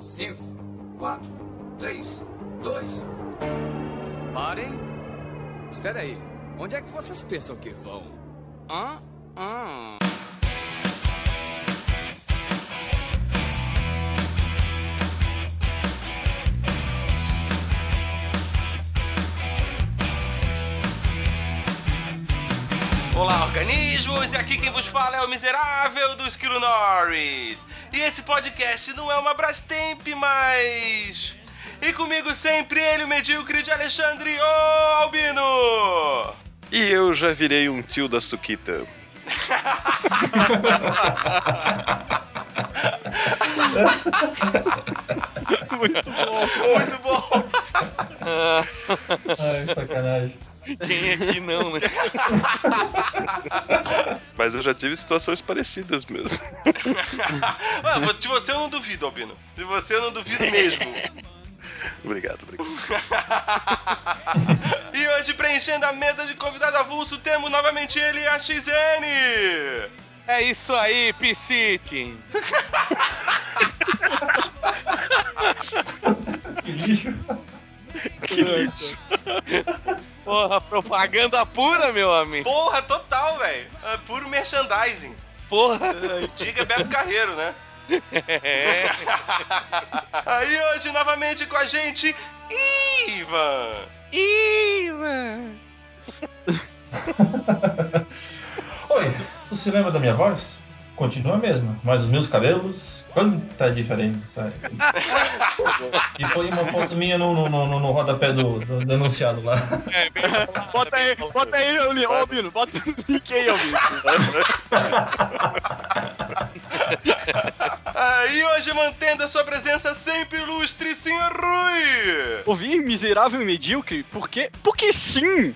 5, 4, 3, 2. Parem. Espera aí. Onde é que vocês pensam que vão? Hã? Hã? Olá, organismos! E aqui quem vos fala é o miserável do Esquilo Norris. E esse podcast não é uma Brastemp, mas. E comigo sempre ele, o medíocre de Alexandre, ô Albino! E eu já virei um tio da Suquita. Muito bom! Ai, sacanagem. Quem aqui não, né? Mas eu já tive situações parecidas mesmo. De você eu não duvido, Albino. De você eu não duvido mesmo. obrigado, obrigado. E hoje, preenchendo a mesa de convidado avulso, temos novamente ele, a XN! É isso aí, Piscite. Que lixo. Que lixo. Porra, propaganda pura, meu amigo. Porra, total, velho. É puro merchandising. Porra. Diga Beto Carreiro, né? É. Aí hoje, novamente com a gente, Ivan! Ih, mano. Oi, tu se lembra da minha voz? Continua a mesma, mas os meus cabelos, quanta diferença. E põe uma foto minha no, no, no, no rodapé do, do denunciado lá. É, bem- bota aí, bota aí, ô Bino, bota o link aí, ô Bino. Aí hoje, mantendo a sua presença sempre ilustre, senhor Rui! Ouvir miserável e medíocre? Por quê? Porque sim!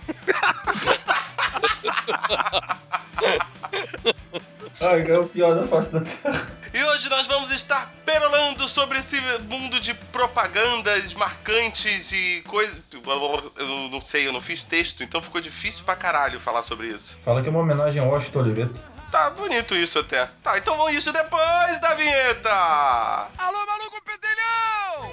Ai, é o pior da face da terra. E hoje nós vamos estar perolando sobre esse mundo de propagandas marcantes e coisas. Eu não- sei, eu não fiz texto, então ficou difícil pra caralho falar sobre isso. Fala que é uma homenagem ao Washington Oliveto. Tá bonito isso até. Tá, então vamos isso depois da vinheta! Alô, maluco pedelhão!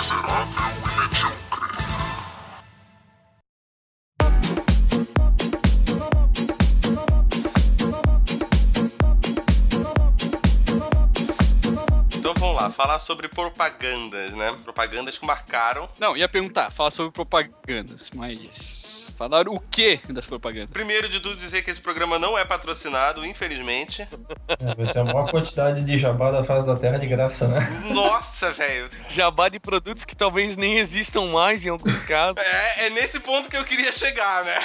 Então vamos lá, falar sobre propagandas, né? Propagandas que marcaram. Não, ia perguntar, falar sobre propagandas, mas. Falar o que das propagandas? Primeiro de tudo, dizer que esse programa não é patrocinado, infelizmente. É, vai ser a maior quantidade de jabá da face da terra de graça, né? Nossa, velho. Jabá de produtos que talvez nem existam mais em alguns casos. É, é nesse ponto que eu queria chegar, né?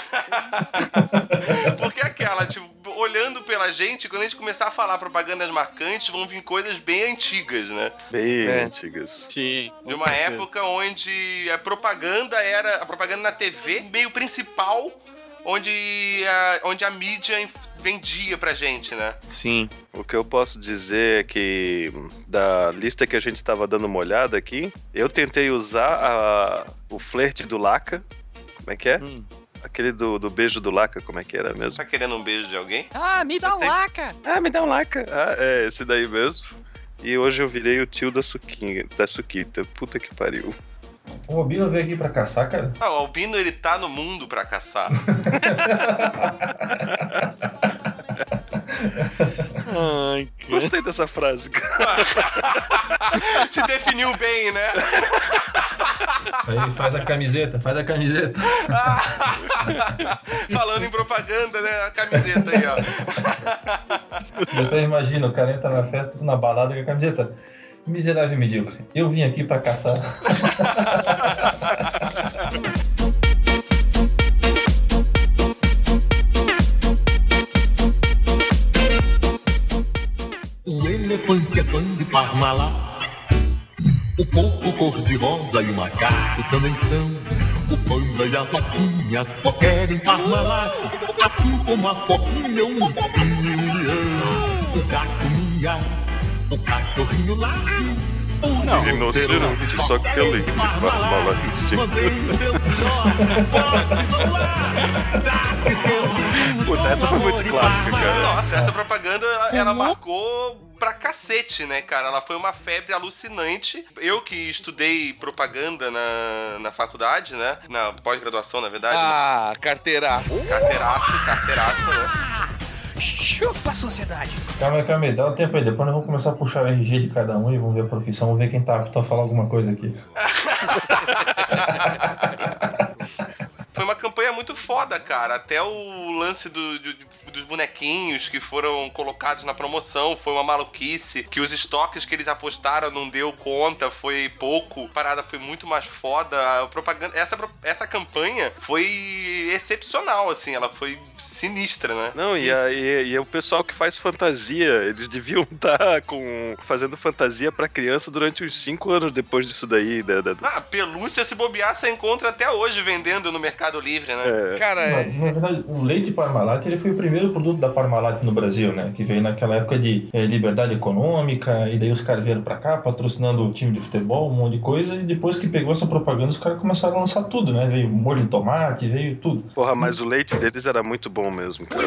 Porque é aquela, tipo, olhando pela gente, quando a gente começar a falar propagandas marcantes, vão vir coisas bem antigas, né? Bem É. antigas. Sim. De uma época onde a propaganda era. A propaganda na TV, meio principal, onde a, onde a mídia vendia pra gente, né? Sim. O que eu posso dizer é que da lista que a gente estava dando uma olhada aqui, eu tentei usar a- o flerte do Laca. Como é que é? Hum. Aquele do, do beijo do Laca, como é que era mesmo? Tá querendo um beijo de alguém? Ah, me Você dá um tem- laca! Ah, me dá um Laca. Ah, é esse daí mesmo. E hoje eu virei o tio da Suquinha, da Suquita. Puta que pariu. O Robino veio aqui pra caçar, cara. Ah, o Albino ele tá no mundo pra caçar. Ai, cara. Gostei dessa frase, cara. Te definiu bem, né? Aí faz a camiseta, faz a camiseta. Falando em propaganda, né? A camiseta aí, ó. Eu até imagino, o cara entra na festa, na balada com a camiseta. Miserável e medíocre. Eu vim aqui pra caçar. são. O panda e a foquinha só querem Parmalá. Assim como a foquinha, um ursinho e um leão. O gato mia, o cachorrinho late. Não, Rinoceronte, só que tem leite, Parmalat. Puta, essa foi muito clássica, cara. Nossa, essa propaganda ela, ela marcou pra cacete, né, cara? Ela foi uma febre alucinante. Eu que estudei propaganda na, na faculdade, né? Na pós-graduação, na verdade. Ah, carteiraço. Carteiraço, carteiraço, né? Chupa a sociedade. Calma aí, calma aí, dá um tempo aí. Depois nós vamos começar a puxar o RG de cada um e vamos ver a profissão, vamos ver quem tá apto a falar alguma coisa aqui. Foi uma campanha muito foda, cara. Até o lance do- do- dos bonequinhos que foram colocados na promoção foi uma maluquice. Que os estoques que eles apostaram não deu conta, foi pouco. A parada foi muito mais foda. A propaganda, essa, essa campanha foi excepcional, assim. Ela foi sinistra, né? Não, e, a- e, e o pessoal que faz fantasia, eles deviam estar com fazendo fantasia pra criança durante uns 5 anos depois disso daí. Da, da- Ah, pelúcia, se bobear, você encontra até hoje vendendo no Mercado Livre, né? é. Cara, Na, é, na verdade, o leite Parmalat ele foi o primeiro produto da Parmalat no Brasil, né? Que veio naquela época de eh, liberdade econômica, e daí os caras vieram pra cá patrocinando o time de futebol, um monte de coisa, e depois que pegou essa propaganda, os caras começaram a lançar tudo, né? Veio molho de tomate, veio tudo. Porra, mas o leite deles era muito bom mesmo, cara.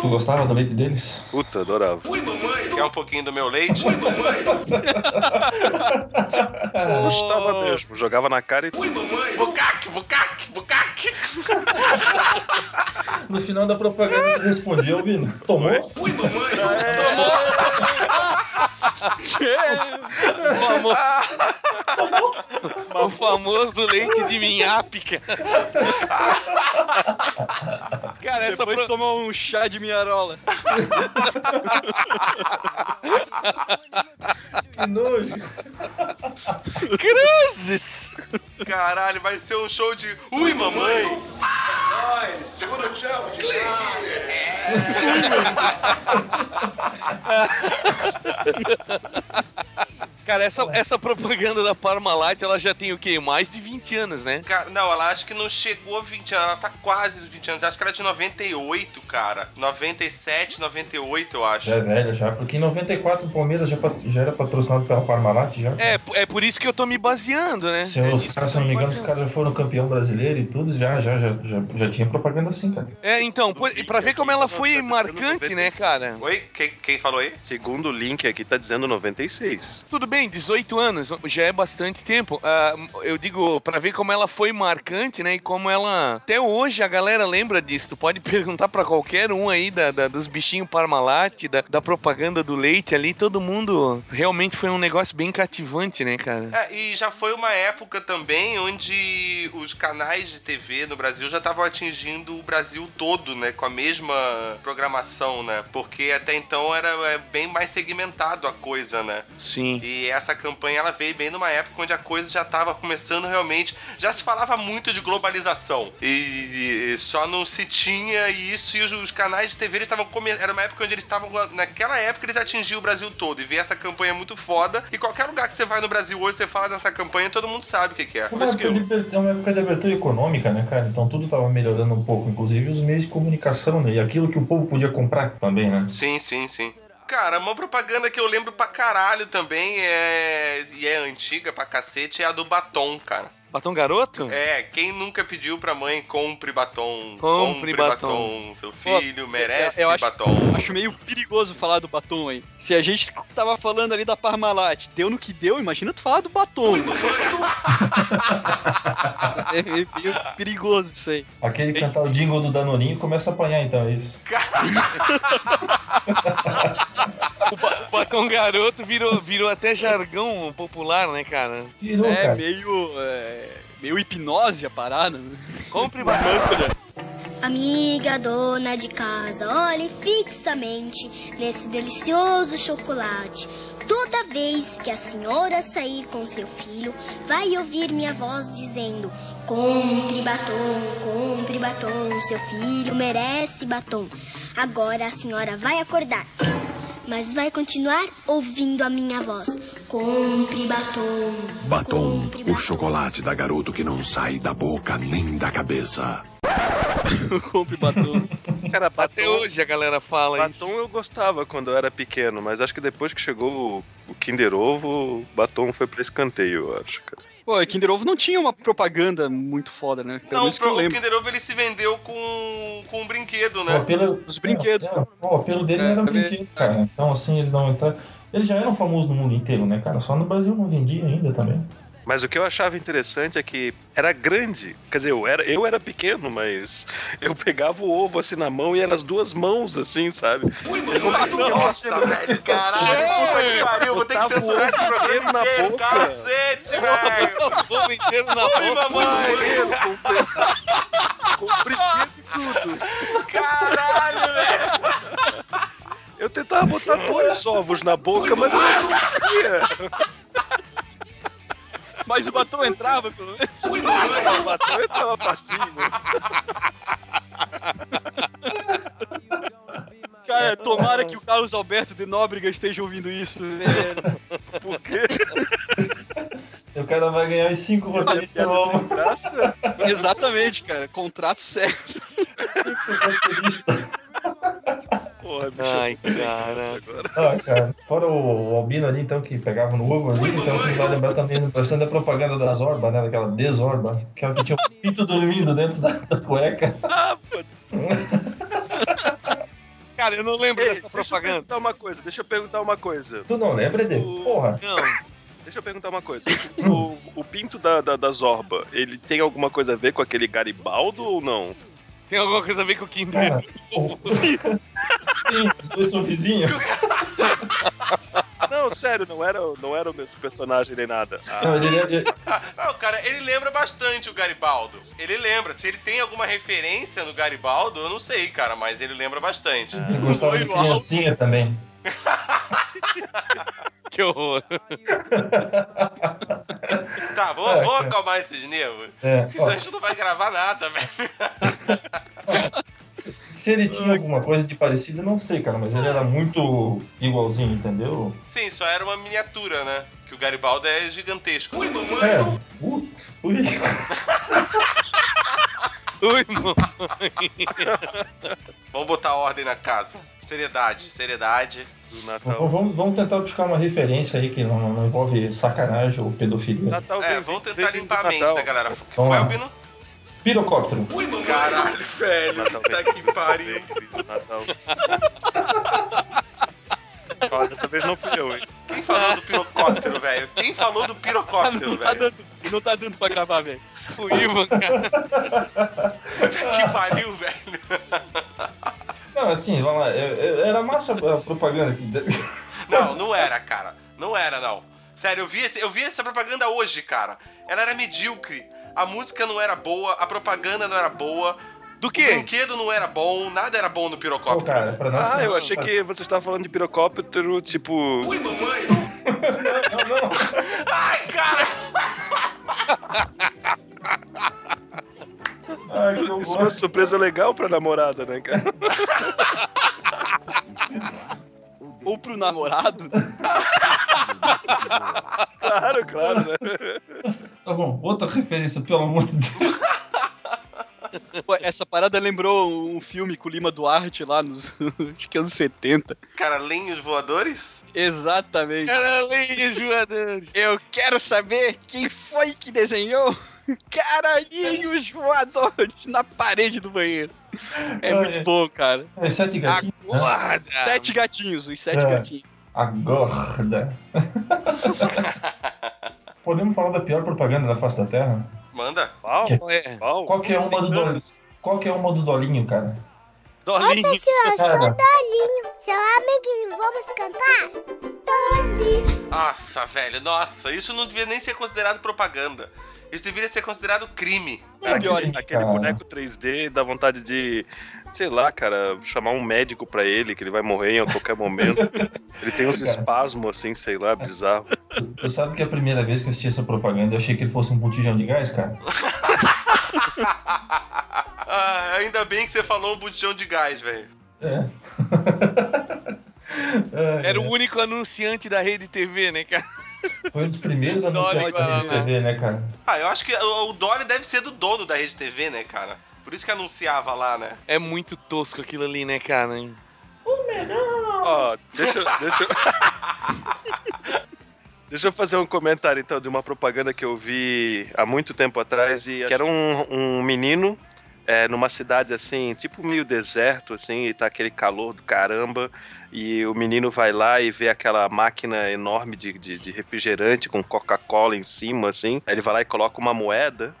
Tu gostava do leite deles? Puta, adorava. Quer um pouquinho do meu leite? Gostava mesmo, jogava na cara e Bucaque, bucaque, bucaque! No final da propaganda você respondia, Albino. Tomou? o famoso leite de minhápica. Cara, essa Depois pro... tomar um chá de minharola. Que nojo. Cruzes! Caralho, vai ser um show de Ui, mamãe! Cara, essa, essa propaganda da Parmalat, ela já tem o quê? Mais de 20 anos, né? Cara, não, ela acho que não chegou a 20 anos, ela tá quase os 20 anos. Acho que ela é de 98, cara. 97, 98, eu acho. Já é velha já, porque em 94 o Palmeiras já, já era patrocinado pela Parmalat já. É, é por isso que eu tô me baseando, né? Se, é os caras, que se eu não me engano, os caras já foram campeão brasileiro e tudo, já, já, já, já, já tinha propaganda assim, cara. É, então, por- pra ver como ela foi marcante, né, cara? Oi? Quem, quem falou aí? segundo o link aqui tá dizendo 96. Tudo bem, 18 anos, já é bastante tempo. Ah, eu digo, pra ver como ela foi marcante, né? E como ela. Até hoje a galera lembra disso. Tu pode perguntar pra qualquer um aí da, da- dos bichinhos Parmalat, da, da propaganda do leite ali. Todo mundo realmente foi um negócio bem cativante, né, cara? É, e já foi uma época também onde os canais de TV no Brasil já estavam atingindo o Brasil todo, né? Com a mesma programação, né? Porque até então era é, bem mais segmentado a coisa, né? Sim. E essa campanha ela veio bem numa época onde a coisa já estava começando realmente. Já se falava muito de globalização. E, e só não se tinha isso. E os, os canais de TV eles estavam começando. Era uma época onde eles estavam. Naquela época eles atingiam o Brasil todo. E ver essa campanha muito foda. E qualquer lugar que você vai no Brasil hoje, você fala dessa campanha, todo mundo sabe o que, que é. É uma, época de, é uma época de abertura econômica, né, cara? Então tudo tava melhorando um pouco, inclusive os meios de comunicação, né? E aquilo que o povo podia comprar também, né? Sim, sim, sim. Cara, uma propaganda que eu lembro pra caralho também é. E é antiga pra cacete, é a do batom, cara. Batom garoto? É, quem nunca pediu pra mãe compre batom? Compre batom. Seu filho merece eu acho- batom. Acho meio perigoso falar do batom aí. Se a gente tava falando ali da Parmalat, deu no que deu, imagina tu falar do batom. é meio perigoso isso aí. Aquele cantar o jingle do Danoninho começa a apanhar, então, é isso. Batom garoto virou, virou até jargão popular, né, cara? Virou, É cara. meio. é, meio hipnose a parada. né? Compre batom. Amiga dona de casa, olhe fixamente nesse delicioso chocolate. Toda vez que a senhora sair com seu filho, vai ouvir minha voz dizendo: Compre batom, compre batom, seu filho merece batom. Agora a senhora vai acordar, mas vai continuar ouvindo a minha voz: Compre batom. Batom, compre o chocolate da garoto que não sai da boca nem da cabeça. Compre batom. Cara, batom, Até hoje a galera fala batom isso. eu gostava quando eu era pequeno, mas acho que depois que chegou o, o Kinder Ovo, o batom foi pra escanteio, eu acho, cara. Pô, Kinder Ovo não tinha uma propaganda muito foda, né? Pelo Não, menos que eu o. Kinder Ovo ele se vendeu com, com um brinquedo, O né? apelo, Os brinquedos. É, o apelo dele É, era um é brinquedo, cara. Então, assim, eles não. Eles já eram famosos no mundo inteiro, né, cara? Só no Brasil não vendia ainda também. Mas o que eu achava interessante é que era grande. Quer dizer, eu era, eu era pequeno, mas eu pegava o ovo assim na mão e eram as duas mãos assim, sabe? Nossa, velho, caralho, puta que pariu, vou ter que censurar esse programa na inteiro, boca. cacete, velho. O ovo inteiro na boca. mamãe. Com brinquedo e tudo. Caralho, velho. Eu tentava botar dois ovos na boca, mas eu não conseguia. Mas o batom entrava, pelo menos. O batom entrava pra cima. Cara, tomara que o Carlos Alberto de Nóbrega esteja ouvindo isso, velho. Por quê? O cara vai ganhar os cinco roteiristas novos. Exatamente, cara. Contrato certo. Cinco roteiristas. Porra, bicho. Ai, sem cara. Fora o, Albino ali, então, que pegava no ovo ali, então você vai lembrar também bastante da propaganda da Zorba, né? Daquela desorba. Aquela que tinha um pinto dormindo dentro da, da cueca. Ah, pô. Cara, eu não lembro Ei, dessa Deixa eu propaganda. perguntar uma coisa, deixa eu perguntar uma coisa. Tu não lembra, Ede? O- Porra. Não. Deixa eu perguntar uma coisa. O, o pinto da, da, da Zorba, ele tem alguma coisa a ver com aquele Garibaldo ou não? Tem alguma coisa a ver com o Kinder? Sim, os dois são vizinhos. Não, sério, não era, não era o mesmo personagem nem nada. Ah, Não, ele, ele, Não, cara, ele lembra bastante o Garibaldo. Ele lembra. Se ele tem alguma referência no Garibaldo, eu não sei, cara, mas ele lembra bastante. ele gostava de criancinha também. Que horror. Tá, vamos, É, cara. acalmar esses nervos. É, Porque senão a gente não vai gravar nada, velho. se ele tinha alguma coisa de parecido, eu não sei, cara, mas ele era muito igualzinho, entendeu? Sim, só era uma miniatura, né? Que o Garibaldo é gigantesco. É, putz, ui. Ui, mano. Vamos botar ordem na casa. Seriedade, seriedade. do Natal. Vamos, vamos- vamos tentar buscar uma referência aí que não, não envolve sacanagem ou pedofilia. Natal É, vamos tentar limpar a mente Natal. da galera. O que Vamos foi, lá. Albino? Pirocóptero. Caralho, velho. Puta que pariu. Natal. Ó, dessa vez não fui eu, hein? Quem falou do pirocóptero, velho? Quem falou do pirocóptero, Não tá velho? dando, não tá dando pra gravar, velho. O Ivan, cara. Puta que pariu, velho. Não, assim, vamos lá. Era massa a propaganda. que- Não, não era, cara. Não era, não. Sério, eu vi, esse- eu vi essa propaganda hoje, cara. Ela era medíocre. A música não era boa, a propaganda não era boa, Do o quê? brinquedo não era bom, nada era bom no pirocóptero. cara, pra nós. Ah, eu achei que você estava falando de pirocóptero, tipo. Não, não. Ai, cara! Ai, que Isso é uma surpresa legal pra namorada, né, cara? Ou pro namorado. Claro, claro, né? Tá bom, outra referência, pelo amor de Deus. Pô, Essa parada lembrou um filme com o Lima Duarte lá nos acho que anos 70. Cara, lenhos voadores? Exatamente. Caralhinhos voadores. Eu quero saber quem foi que desenhou caralhinhos voadores na parede do banheiro. É Ah, muito é. bom, cara. É sete gatinhos. né? Acorda. Sete gatinhos, os sete É. gatinhos. Agorda. Podemos falar da pior propaganda da face da Terra? Manda. Qual? Qual é? Qual? Qual que é uma do Dolinho? Qual que é uma do Dolinho, cara? Dolinho. Pessoal, Cara. sou Dolinho, seu amiguinho. Vamos cantar? Dolinho. Nossa, velho, nossa, isso não devia nem ser considerado propaganda. Isso deveria ser considerado crime. Cara, Pior aquele, aquele cara. boneco 3D dá vontade de, sei lá, cara, chamar um médico pra ele, que ele vai morrer em qualquer momento. ele tem uns Cara. espasmos, assim, sei lá, bizarro. Tu, tu sabe que a primeira vez que eu assisti essa propaganda eu achei que ele fosse um botijão de gás, cara? Ah, ainda bem que você falou um botijão de gás, velho. É. Era o único anunciante da rede TV, né, cara? Foi um dos primeiros anunciantes da Rede né? TV, né, cara? Ah, eu acho que o o Dolly deve ser do dono da Rede TV, né, cara? Por isso que anunciava lá, né? É muito tosco aquilo ali, né, cara? Ó, deixa, eu- deixa, eu- deixa eu fazer um comentário então de uma propaganda que eu vi há muito tempo atrás e que era um, um menino é, numa cidade assim, tipo meio deserto assim, e tá aquele calor do caramba. E o menino vai lá e vê aquela máquina enorme de, de, de refrigerante com Coca-Cola em cima, assim. Aí ele vai lá e coloca uma moeda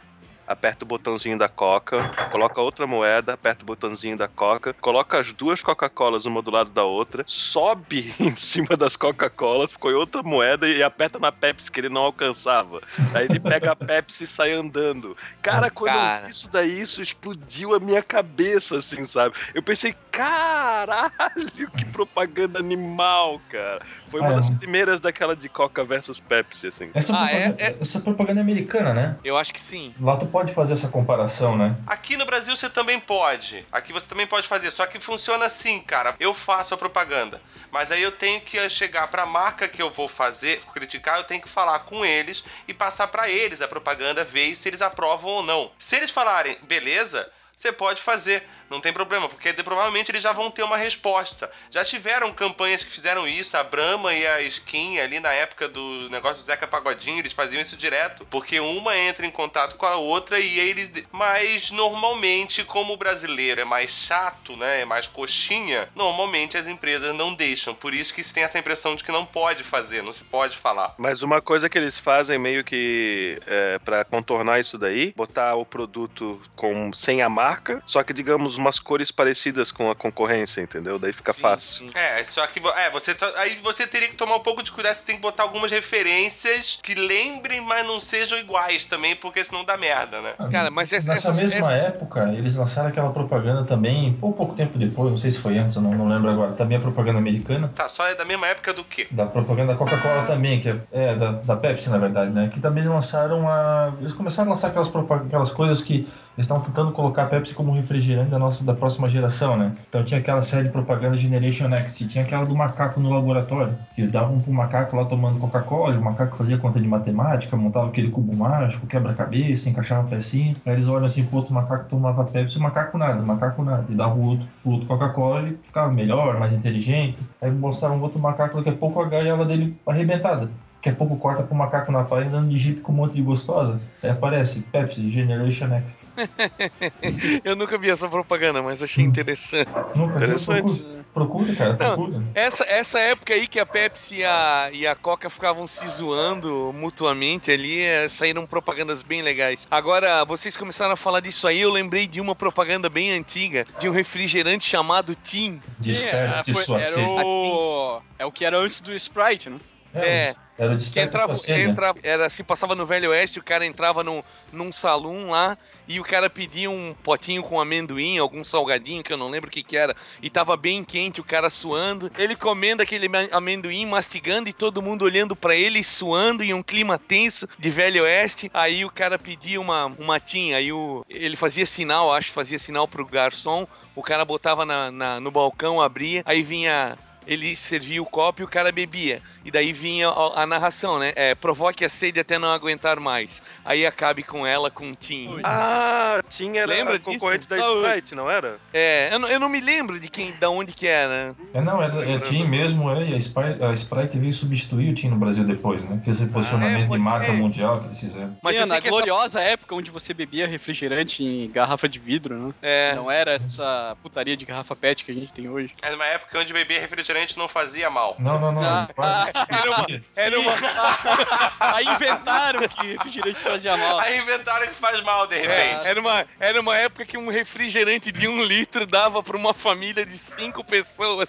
aperta o botãozinho da Coca, coloca outra moeda, aperta o botãozinho da Coca, coloca as duas Coca-Colas uma do lado da outra, sobe em cima das Coca-Colas, põe outra moeda e aperta na Pepsi que ele não alcançava. Aí ele pega a Pepsi e sai andando. Cara, quando eu Cara. vi isso daí, isso explodiu a minha cabeça, assim, sabe? Eu pensei, caralho, que propaganda animal, cara. Foi uma é. das primeiras daquela de Coca versus Pepsi, assim. Essa, Ah, propaganda, é- essa propaganda é americana, né? Eu acho que sim. Lá tu pode fazer essa comparação, né? Aqui no Brasil você também pode. Aqui você também pode fazer. Só que funciona assim, cara. Eu faço a propaganda. Mas aí eu tenho que chegar pra marca que eu vou fazer, criticar, eu tenho que falar com eles e passar pra eles a propaganda, ver se eles aprovam ou não. Se eles falarem, beleza, você pode fazer. Não tem problema, porque provavelmente eles já vão ter uma resposta. Já tiveram campanhas que fizeram isso, a Brahma e a Skin ali na época do negócio do Zeca Pagodinho, eles faziam isso direto, porque uma entra em contato com a outra e eles. Mas normalmente, como o brasileiro é mais chato, né? É mais coxinha, normalmente as empresas não deixam. Por isso que se tem essa impressão de que não pode fazer, não se pode falar. Mas uma coisa que eles fazem meio que é, para contornar isso daí, botar o produto com sem a marca, só que digamos umas cores parecidas com a concorrência, entendeu? Daí fica Sim, fácil. sim. É, só que é, você tá- aí você teria que tomar um pouco de cuidado, você tem que botar algumas referências que lembrem, mas não sejam iguais também, porque senão dá merda, né? Cara, mas essa- Nessa essas- mesma essas- época, eles lançaram aquela propaganda também, ou pouco tempo depois, não sei se foi antes, eu não, não lembro agora, também a propaganda americana. Tá, só é da mesma época do que? Da propaganda da Coca-Cola também, que é, é, da, da Pepsi, na verdade, né? Que também lançaram a. Eles começaram a lançar aquelas, aquelas coisas que eles estavam tentando colocar a Pepsi como refrigerante da, nossa, da próxima geração, né? Então tinha aquela série de propaganda Generation Next, tinha aquela do macaco no laboratório, que davam pro macaco lá tomando Coca-Cola, o macaco fazia conta de matemática, montava aquele cubo mágico, quebra-cabeça, encaixava pecinha. Aí eles olham assim pro outro macaco tomava Pepsi, o macaco nada, o macaco nada. E dava o outro, o outro Coca-Cola, ele ficava melhor, mais inteligente. Aí mostraram outro macaco, daqui a pouco a gaiola dele arrebentada. Daqui a pouco corta pro macaco na praia andando de jeep com um monte de gostosa. Aí aparece Pepsi Generation Next. Eu nunca vi essa propaganda, mas achei interessante. Nunca? Interessante. Procura, cara, Não. procura. Essa, essa época aí que a Pepsi e a, e a Coca ficavam se zoando mutuamente ali, eh, saíram propagandas bem legais. Agora, vocês começaram a falar disso aí, eu lembrei de uma propaganda bem antiga, de um refrigerante chamado Tim. Desperte É, sua era sede. o... É o que era antes do Sprite, né? É. Era o Que entrava, sua sede. entrava, era assim, passava no Velho Oeste, o cara entrava num, num salão lá e o cara pedia um potinho com amendoim, algum salgadinho, que eu não lembro o que que era, e tava bem quente, o cara suando, ele comendo aquele amendoim, mastigando e todo mundo olhando pra ele, suando em um clima tenso de Velho Oeste, aí o cara pedia uma, uma tinha, aí o, ele fazia sinal, acho, fazia sinal pro garçom, o cara botava na, na- no balcão, abria, aí vinha ele servia o copo e o cara bebia. E daí vinha a, a narração, né? É, provoque a sede até não aguentar mais. Aí acabe com ela com um Tim. Ah, tinha era Lembra a concorrente disso? da Sprite, não era? É, eu não, eu não me lembro de quem, da onde que era. É, não, é, é Tim mesmo, é, e a Sprite, a Sprite veio substituir o Tim no Brasil depois, né? Que esse posicionamento de pode marca ser. mundial que eles fizeram. Mas na que essa- gloriosa época onde você bebia refrigerante em garrafa de vidro, né? É, Não era essa putaria de garrafa PET que a gente tem hoje. É numa época onde beber refrigerante não fazia mal. Não, não, não. Ah, Sprite- era uma, era uma, Aí inventaram que refrigerante fazia mal. Aí inventaram que faz mal, de é, repente. era, uma, era uma época que um refrigerante de um litro dava pra uma família de cinco pessoas.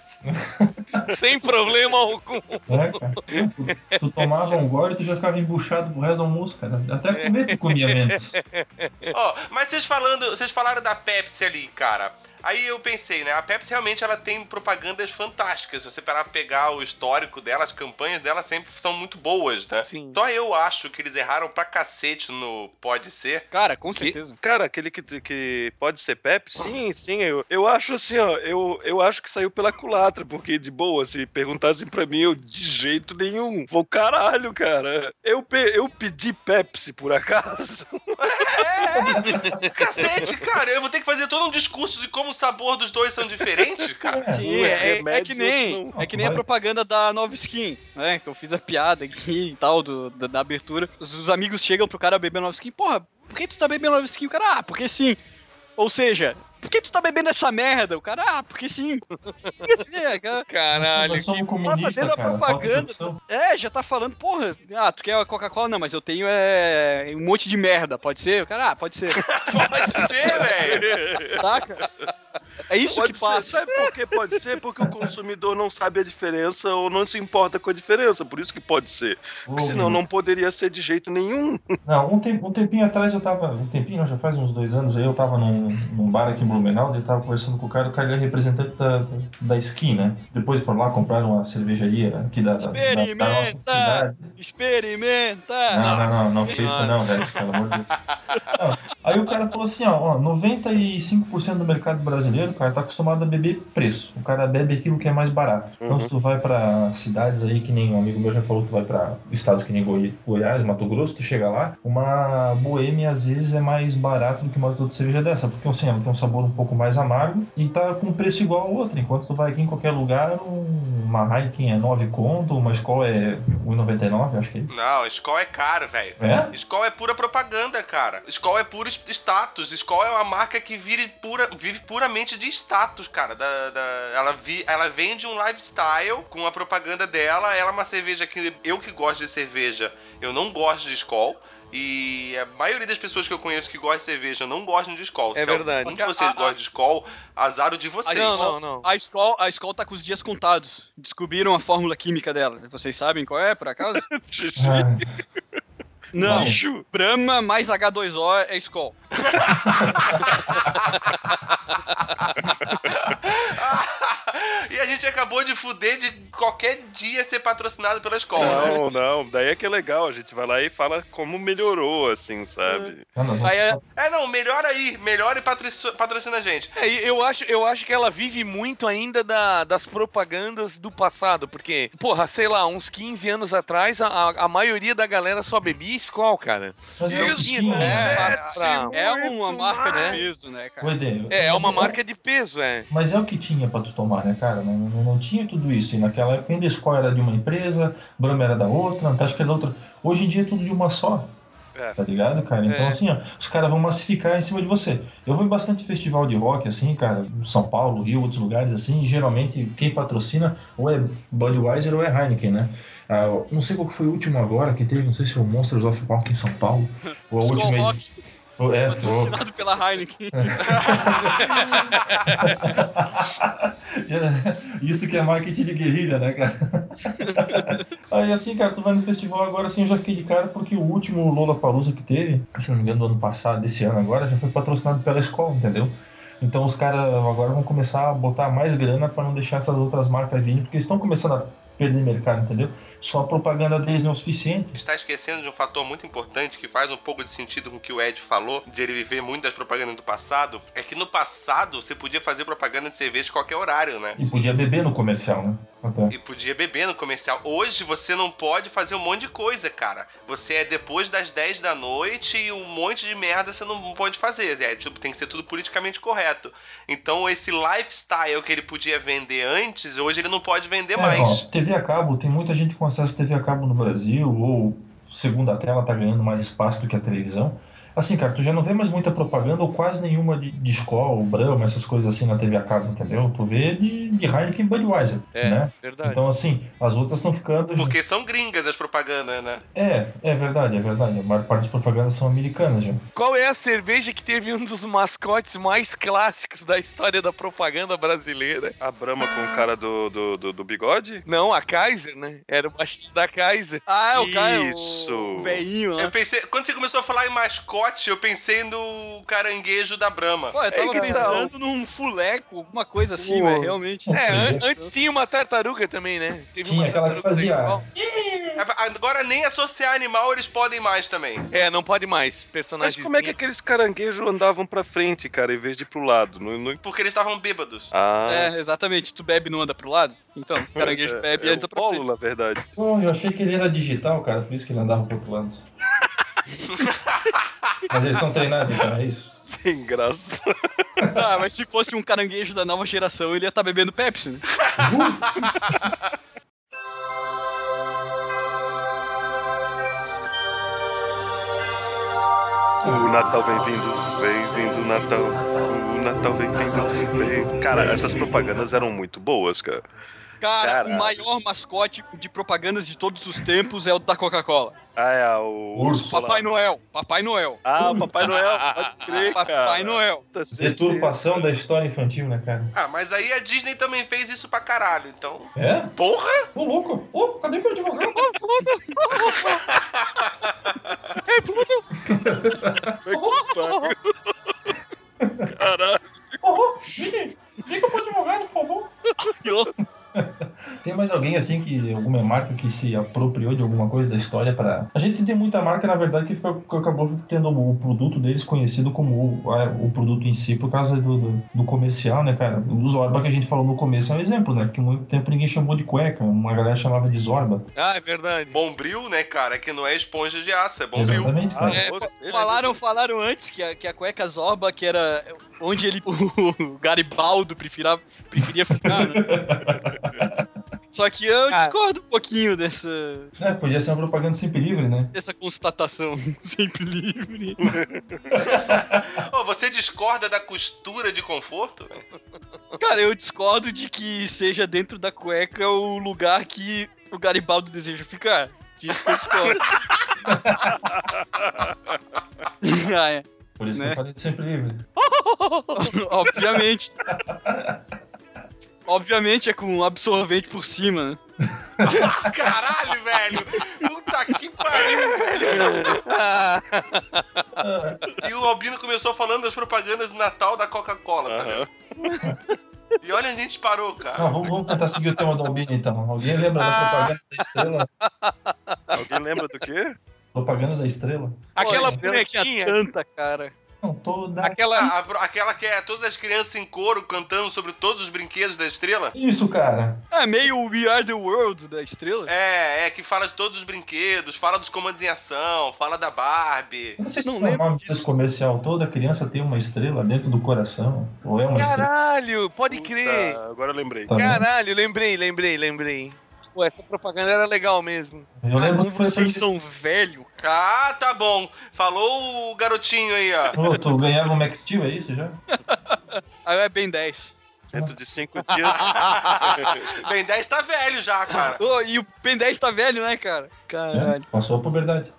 sem problema algum. É, cara. Tu, tu tomava um gole e tu já ficava embuchado pro resto do almoço, cara. Até comer tu comia menos. Ó, mas vocês falando, vocês falaram da Pepsi ali, cara. Aí eu pensei, né? A Pepsi realmente ela tem propagandas fantásticas. Se você parar pra pegar o histórico dela, as campanhas dela sempre são muito boas, né? Sim. Só eu acho que eles erraram pra cacete no Pode Ser. Cara, com certeza. Cara, aquele que, que pode ser Pepsi? Sim, sim. Eu, eu acho assim, ó. Eu, eu acho que saiu pela culatra, porque de boa, se perguntassem pra mim, eu de jeito nenhum. Vou caralho, cara. Eu, pe, eu pedi Pepsi por acaso. É, cacete, cara. Eu vou ter que fazer todo um discurso de como o sabor dos dois são diferentes, cara. Sim, é é, é que nem, é que nem a propaganda da nova skin, né? Que eu fiz a piada aqui e tal, do, da, da abertura. Os, os amigos chegam pro cara beber nova skin, porra, por que tu tá bebendo nova skin? O cara, ah, porque sim. Ou seja, por que tu tá bebendo essa merda? O cara, ah, porque sim. Porque sim, é, cara. Caralho, que... comunistas, fazendo a cara. propaganda. De opção. É, já tá falando, porra, ah, tu quer a Coca-Cola? Não, mas eu tenho é, um monte de merda, pode ser? O cara, ah, pode ser. Pode ser, velho. Saca? É isso Pode que ser, passa. sabe por que pode ser? Porque o consumidor não sabe a diferença ou não se importa com a diferença, por isso que pode ser. Porque senão não poderia ser de jeito nenhum. Não, um, tempo, um tempinho atrás eu tava. Um tempinho, não, já faz uns dois anos aí, eu tava num, num bar aqui em Blumenau, eu tava conversando com o cara, o cara era representante da, da, Skin, né? Depois foram lá comprar uma cervejaria aqui da, da, da, da nossa cidade. Experimenta! Não, não, não, não Nossa fez isso Senhora. não, velho, pelo amor de Deus. Não, Aí o cara falou assim, ó, ó, 95% do mercado brasileiro, cara, tá acostumado a beber preço. O cara bebe aquilo que é mais barato. Então Uhum. se tu vai pra cidades aí, que nem um amigo meu já falou, tu vai pra estados que nem Goi- Goiás, Mato Grosso, tu chega lá, uma boêmia às vezes é mais barato do que uma outra cerveja dessa, porque assim, ela tem um sabor um pouco mais amargo e tá com um preço igual ao outro. Enquanto tu vai aqui em qualquer lugar, um- uma Heineken é 9 conto, uma Skol é 1,99, acho que é. Não, Skol é caro, velho. É? Skol é pura propaganda, cara. Skol é puro est- status. Skol é uma marca que vive, pura, vive puramente de status, cara. Da, da- ela, vi, ela vende um lifestyle com a propaganda dela. Ela é uma cerveja que eu que gosto de cerveja, eu não gosto de Skol. E a maioria das pessoas que eu conheço que gostam de cerveja não gostam de Skol. É Se verdade. algum de vocês A- a- gosta de Skol, azar o de vocês. Não, não, não. A Skol, a Skol tá com os dias contados. Descobriram a fórmula química dela. Vocês sabem qual é, por acaso? Ah, Não. Bicho, Brahma mais H2O é Skol. e a gente acabou de fuder de qualquer dia ser patrocinado pela escola. né? Não, não, daí é que é legal, a gente vai lá e fala como melhorou, assim, sabe? não, nós vamos- Aí é- É, não, melhor aí, melhor e patrocina, patrocina a gente. É, eu acho, eu acho que ela vive muito ainda da- das propagandas do passado, porque, porra, sei lá, uns 15 anos atrás, a, a- a maioria da galera só bebia Skol, cara. Mas é o que Isso, tinha, né? né? Mas pra- é uma marca de mais. peso, né, cara? Ô, Ede, É, é uma mas marca de peso, é. Mas é o que tinha pra tu tomar, né, cara? Não, não, não tinha tudo isso. E naquela época ainda a Skol era de uma empresa, Brahma era da outra, Antártica era da outra. Hoje em dia é tudo de uma só. É. Tá ligado, cara? Então, É. assim, ó, os caras vão massificar em cima de você. Eu vou em bastante festival de rock, assim, cara, São Paulo, Rio, outros lugares, assim, e geralmente quem patrocina ou é Budweiser ou é Heineken, né? Ah, não sei qual foi o último agora que teve, não sei se foi o Monsters of Rock em São Paulo. Ou a última. Rock, ou- É, patrocinado pela Heineken. Isso que é marketing de guerrilha, né, cara? Aí assim, cara, tu vai no festival agora, assim, eu já fiquei de cara porque o último Lola Palusa que teve, se não me engano, do ano passado, desse ano agora, já foi patrocinado pela escola, entendeu? Então os caras agora vão começar a botar mais grana pra não deixar essas outras marcas virem, porque eles estão começando a perder mercado, entendeu? Só a propaganda deles não é o suficiente. Está esquecendo de um fator muito importante que faz um pouco de sentido com o que o Ed falou, de ele viver muito das propagandas do passado, é que no passado você podia fazer propaganda de cerveja em qualquer horário, né? E podia beber no comercial, né? Até. E podia beber no comercial. Hoje você não pode fazer um monte de coisa, cara. Você é depois das 10 da noite e um monte de merda você não pode fazer. É, tipo, tem que ser tudo politicamente correto. Então esse lifestyle que ele podia vender antes, hoje ele não pode vender É, mais. ó, TV a cabo, tem muita gente com acesso a TV a cabo no Brasil, ou segunda tela tá ganhando mais espaço do que a televisão. Assim, cara, tu já não vê mais muita propaganda ou quase nenhuma de, de escola, Brahma, essas coisas assim na TV a cabo, entendeu? Tu vê de, de Heineken e Budweiser, É, né? verdade. Então, assim, as outras estão ficando... Porque são gringas as propagandas, né? É, é verdade, é verdade. A maior parte das propagandas são americanas já. Qual é a cerveja que teve um dos mascotes mais clássicos da história da propaganda brasileira? A Brahma com o cara do, do, do, do bigode? Não, a Kaiser, né? Era o baixinho da Kaiser. Ah, é o cara, Isso. o velhinho, né? Eu pensei, quando você começou a falar em mascote, eu pensei no caranguejo da Brahma. Pô, eu tava É que tal? pensando num fuleco, alguma coisa assim, velho, realmente. É, an- antes tinha uma tartaruga também, né? Teve Tinha uma aquela que tartaruga da fazia-. Agora nem associar animal eles podem mais também. É, não pode mais. Mas Personagem. como é que aqueles caranguejos andavam pra frente, cara, em vez de ir pro lado? Não, não- Porque eles estavam bêbados. Ah, É, exatamente. Tu bebe e não anda pro lado? Então, o caranguejo bebe é, e é anda o pra polo, frente. na verdade. Pô, eu achei que ele era digital, cara, por isso que ele andava pro outro lado. Mas eles são treinados, então, é isso? Sem graça. Tá, mas se fosse um caranguejo da nova geração, ele ia estar bebendo Pepsi, né? O Natal vem vindo, vem vindo o Natal. O Natal vem vindo, vem. Cara, essas propagandas eram muito boas, cara. Cara, Caralho. o maior mascote de propagandas de todos os tempos é o da Coca-Cola. Ah, é o. Urso. Papai Noel. Papai Noel. Ah, o Papai Noel, pode crer, cara. Papai Noel. Tá. Deturpação da história infantil, né, cara? Ah, mas aí a Disney também fez isso pra caralho, então. É? Porra! Ô, louco! Ô, cadê meu advogado? Ei, Pluto! Caralho. Ô, ligue, liga pro advogado, por favor. Tem mais alguém assim que alguma marca que se apropriou de alguma coisa da história para A gente tem muita marca na verdade que, ficou, que acabou tendo o produto deles conhecido como o, a- o produto em si por causa do, do, do comercial, né, cara? O Zorba que a gente falou no começo é um exemplo, né? Porque muito tempo ninguém chamou de cueca, uma galera chamava de Zorba. Ah, é verdade. Bombril, né, cara? Que não é esponja de aço, é bombril. Exatamente, cara. É, Você, né, Falaram, falaram antes que a, que a cueca Zorba, que era onde ele, o Garibaldo preferia, preferia ficar, né? Só que eu Cara. discordo um pouquinho dessa, É, podia ser uma propaganda sempre livre, né? dessa constatação sempre livre. Ô, você discorda da costura de conforto? Cara, eu discordo de que seja dentro da cueca o lugar que o Garibaldo deseja ficar. Disso que eu discordo. ah, é. Por isso que Né? eu falei de sempre livre. Obviamente. Obviamente é com absorvente por cima, né? Caralho, velho! Puta que pariu, velho! E o Albino começou falando das propagandas do Natal da Coca-Cola, tá ligado? E olha a gente parou, cara. Não, vamos, vamos tentar seguir o tema do Albino então. Alguém lembra da propaganda da estrela? Alguém lembra do quê? Propaganda da estrela? Aquela Pô, Estrela bonequinha. tanta cara. Não, toda. Aquela. A- aquela que é todas as crianças em coro cantando sobre todos os brinquedos da estrela? Isso, cara. É meio We Are the World da estrela. É, é, que fala de todos os brinquedos, fala dos comandos em ação, fala da Barbie. Eu não sei se Não lembro nome desse comercial. Toda criança tem uma estrela dentro do coração. Ou é uma estrela. Caralho, pode crer. Puta, agora eu lembrei. Tá vendo? Caralho, lembrei, lembrei, lembrei. Pô, essa propaganda era legal mesmo. Eu Ah, lembro como que foi vocês são velho. Ah, tá bom. Falou o garotinho aí, ó. Ô, tu ganhava um Max Steel, é isso já? Aí é bem 10. Dentro de cinco dias. Ben 10 tá velho já, cara. Ô, e o Ben 10 tá velho, né, cara? É, Caralho. passou a puberdade.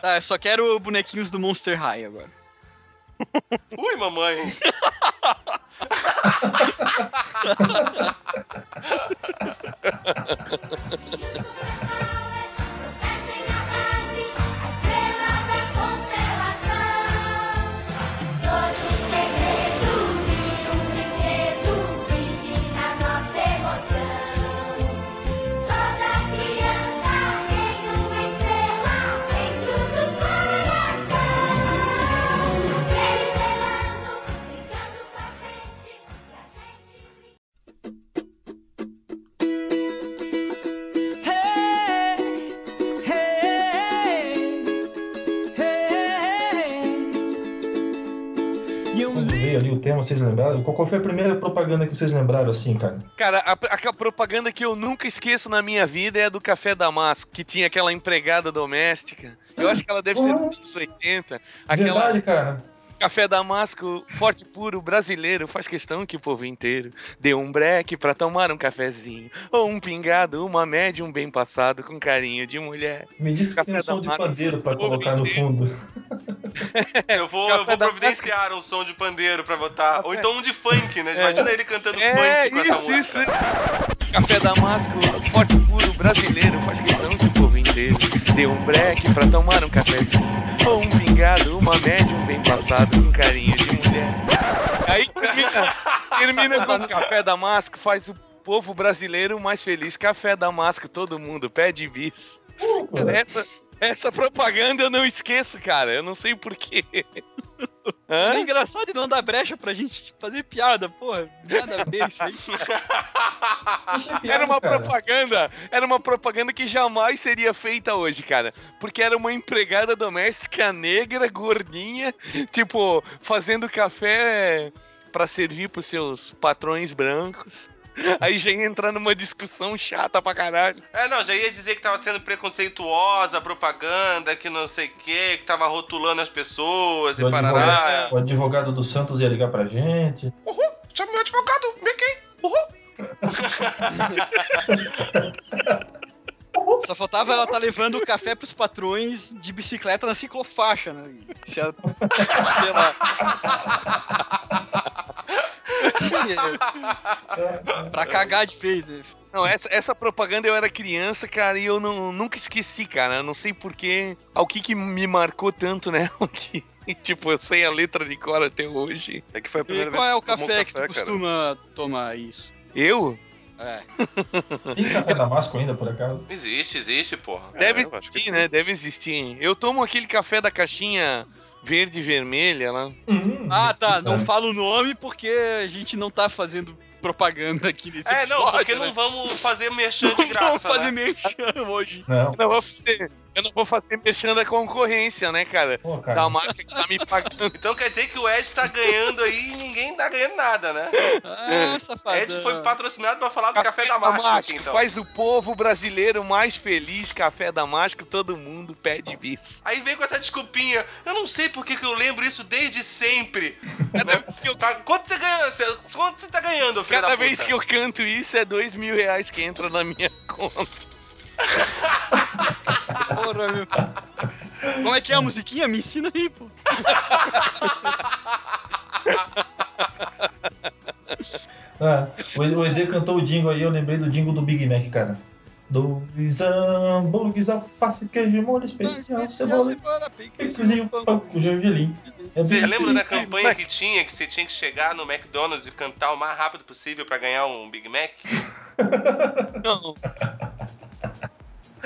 Tá, eu só quero bonequinhos do Monster High agora. Ui, mamãe. Quando veio ali o tema, vocês lembraram? Qual foi a primeira propaganda que vocês lembraram assim, cara? Cara, a, a propaganda que eu nunca esqueço na minha vida é a do Café Damasco, que tinha aquela empregada doméstica. Eu acho que ela deve ser dos anos 80. Aquela Verdade, cara. Café Damasco, forte puro, brasileiro, faz questão que o povo inteiro dê um breque pra tomar um cafezinho. Ou um pingado, uma média, um bem passado com carinho de mulher. Me diz que Café tem um som de pandeiro pra colocar no fundo. Eu vou, eu vou providenciar um som de pandeiro pra botar. Ou então um de funk, né? É. Imagina ele cantando É, funk com essa isso, música. isso, isso. Café Damasco, forte puro, brasileiro, faz questão que o povo inteiro dê um breque pra tomar um cafezinho. Ou um pingado, uma média, um bem passado com carinho de mulher. Aí termina, termina com Café Damasco, faz o povo brasileiro mais feliz. Café Damasco, todo mundo pede bis. Essa, essa propaganda eu não esqueço, cara. Eu não sei porquê. É engraçado e não dá brecha pra gente fazer piada, porra. Nada a ver isso aí. Era uma cara. propaganda, era uma propaganda que jamais seria feita hoje, cara. Porque era uma empregada doméstica negra, gordinha, tipo, fazendo café pra servir pros seus patrões brancos. Aí já ia entrar numa discussão chata pra caralho. É, não, já ia dizer que tava sendo preconceituosa propaganda, que não sei o quê, que tava rotulando as pessoas e O parará. advogado, o advogado do Santos ia ligar pra gente. Uhul, chama meu advogado, vem aqui. Uhul. Só faltava ela tá levando o café pros patrões de bicicleta na ciclofaixa, né? E Se ela... pra cagar de vez, né? Não, essa, essa propaganda eu era criança, cara, e eu não, nunca esqueci, cara. Eu Não sei porquê. O que que me marcou tanto, né? Que, tipo, eu sei a letra de cor até hoje. É que foi a E primeira qual vez é o que tomou café que tu cara. costuma tomar isso? Eu? É. Tem café damasco ainda, por acaso? Existe, existe, porra. Deve É, que existir, né? Deve existir. Eu tomo aquele café da caixinha verde e vermelha lá. Hum, Ah, tá. Não né? fala o nome porque a gente não tá fazendo propaganda aqui nesse É, não, episódio, porque né? não vamos fazer merchan de Não vamos graça. fazer né? merchan hoje. Não, não vou fazer, eu não vou fazer mexendo a concorrência, né, cara? pô, cara. Da marca que tá me pagando. Então quer dizer que o Ed tá ganhando aí e ninguém tá ganhando nada, né? Ah, safadão. Ed foi patrocinado pra falar do café, damasco aqui, então. faz o povo brasileiro mais feliz. Café Damasco, todo mundo pede bis. Aí vem com essa desculpinha. Eu não sei por que que eu lembro isso desde sempre. Cada vez que eu, Tá, quanto você ganha? Quanto você tá ganhando, filho cada da vez que eu canto isso, é dois mil reais que entra na minha conta. Porra, meu. Como é que é a musiquinha? Me ensina aí, pô. Ah, o ED cantou o jingle aí, eu lembrei do jingle do Big Mac, cara. Dois hambúrgueres, alface, queijo, molho especial, cebola, picozinho, pão com gergelim. É Você Big lembra da campanha que tinha que você tinha que chegar no McDonald's e cantar o mais rápido possível pra ganhar um Big Mac? Não,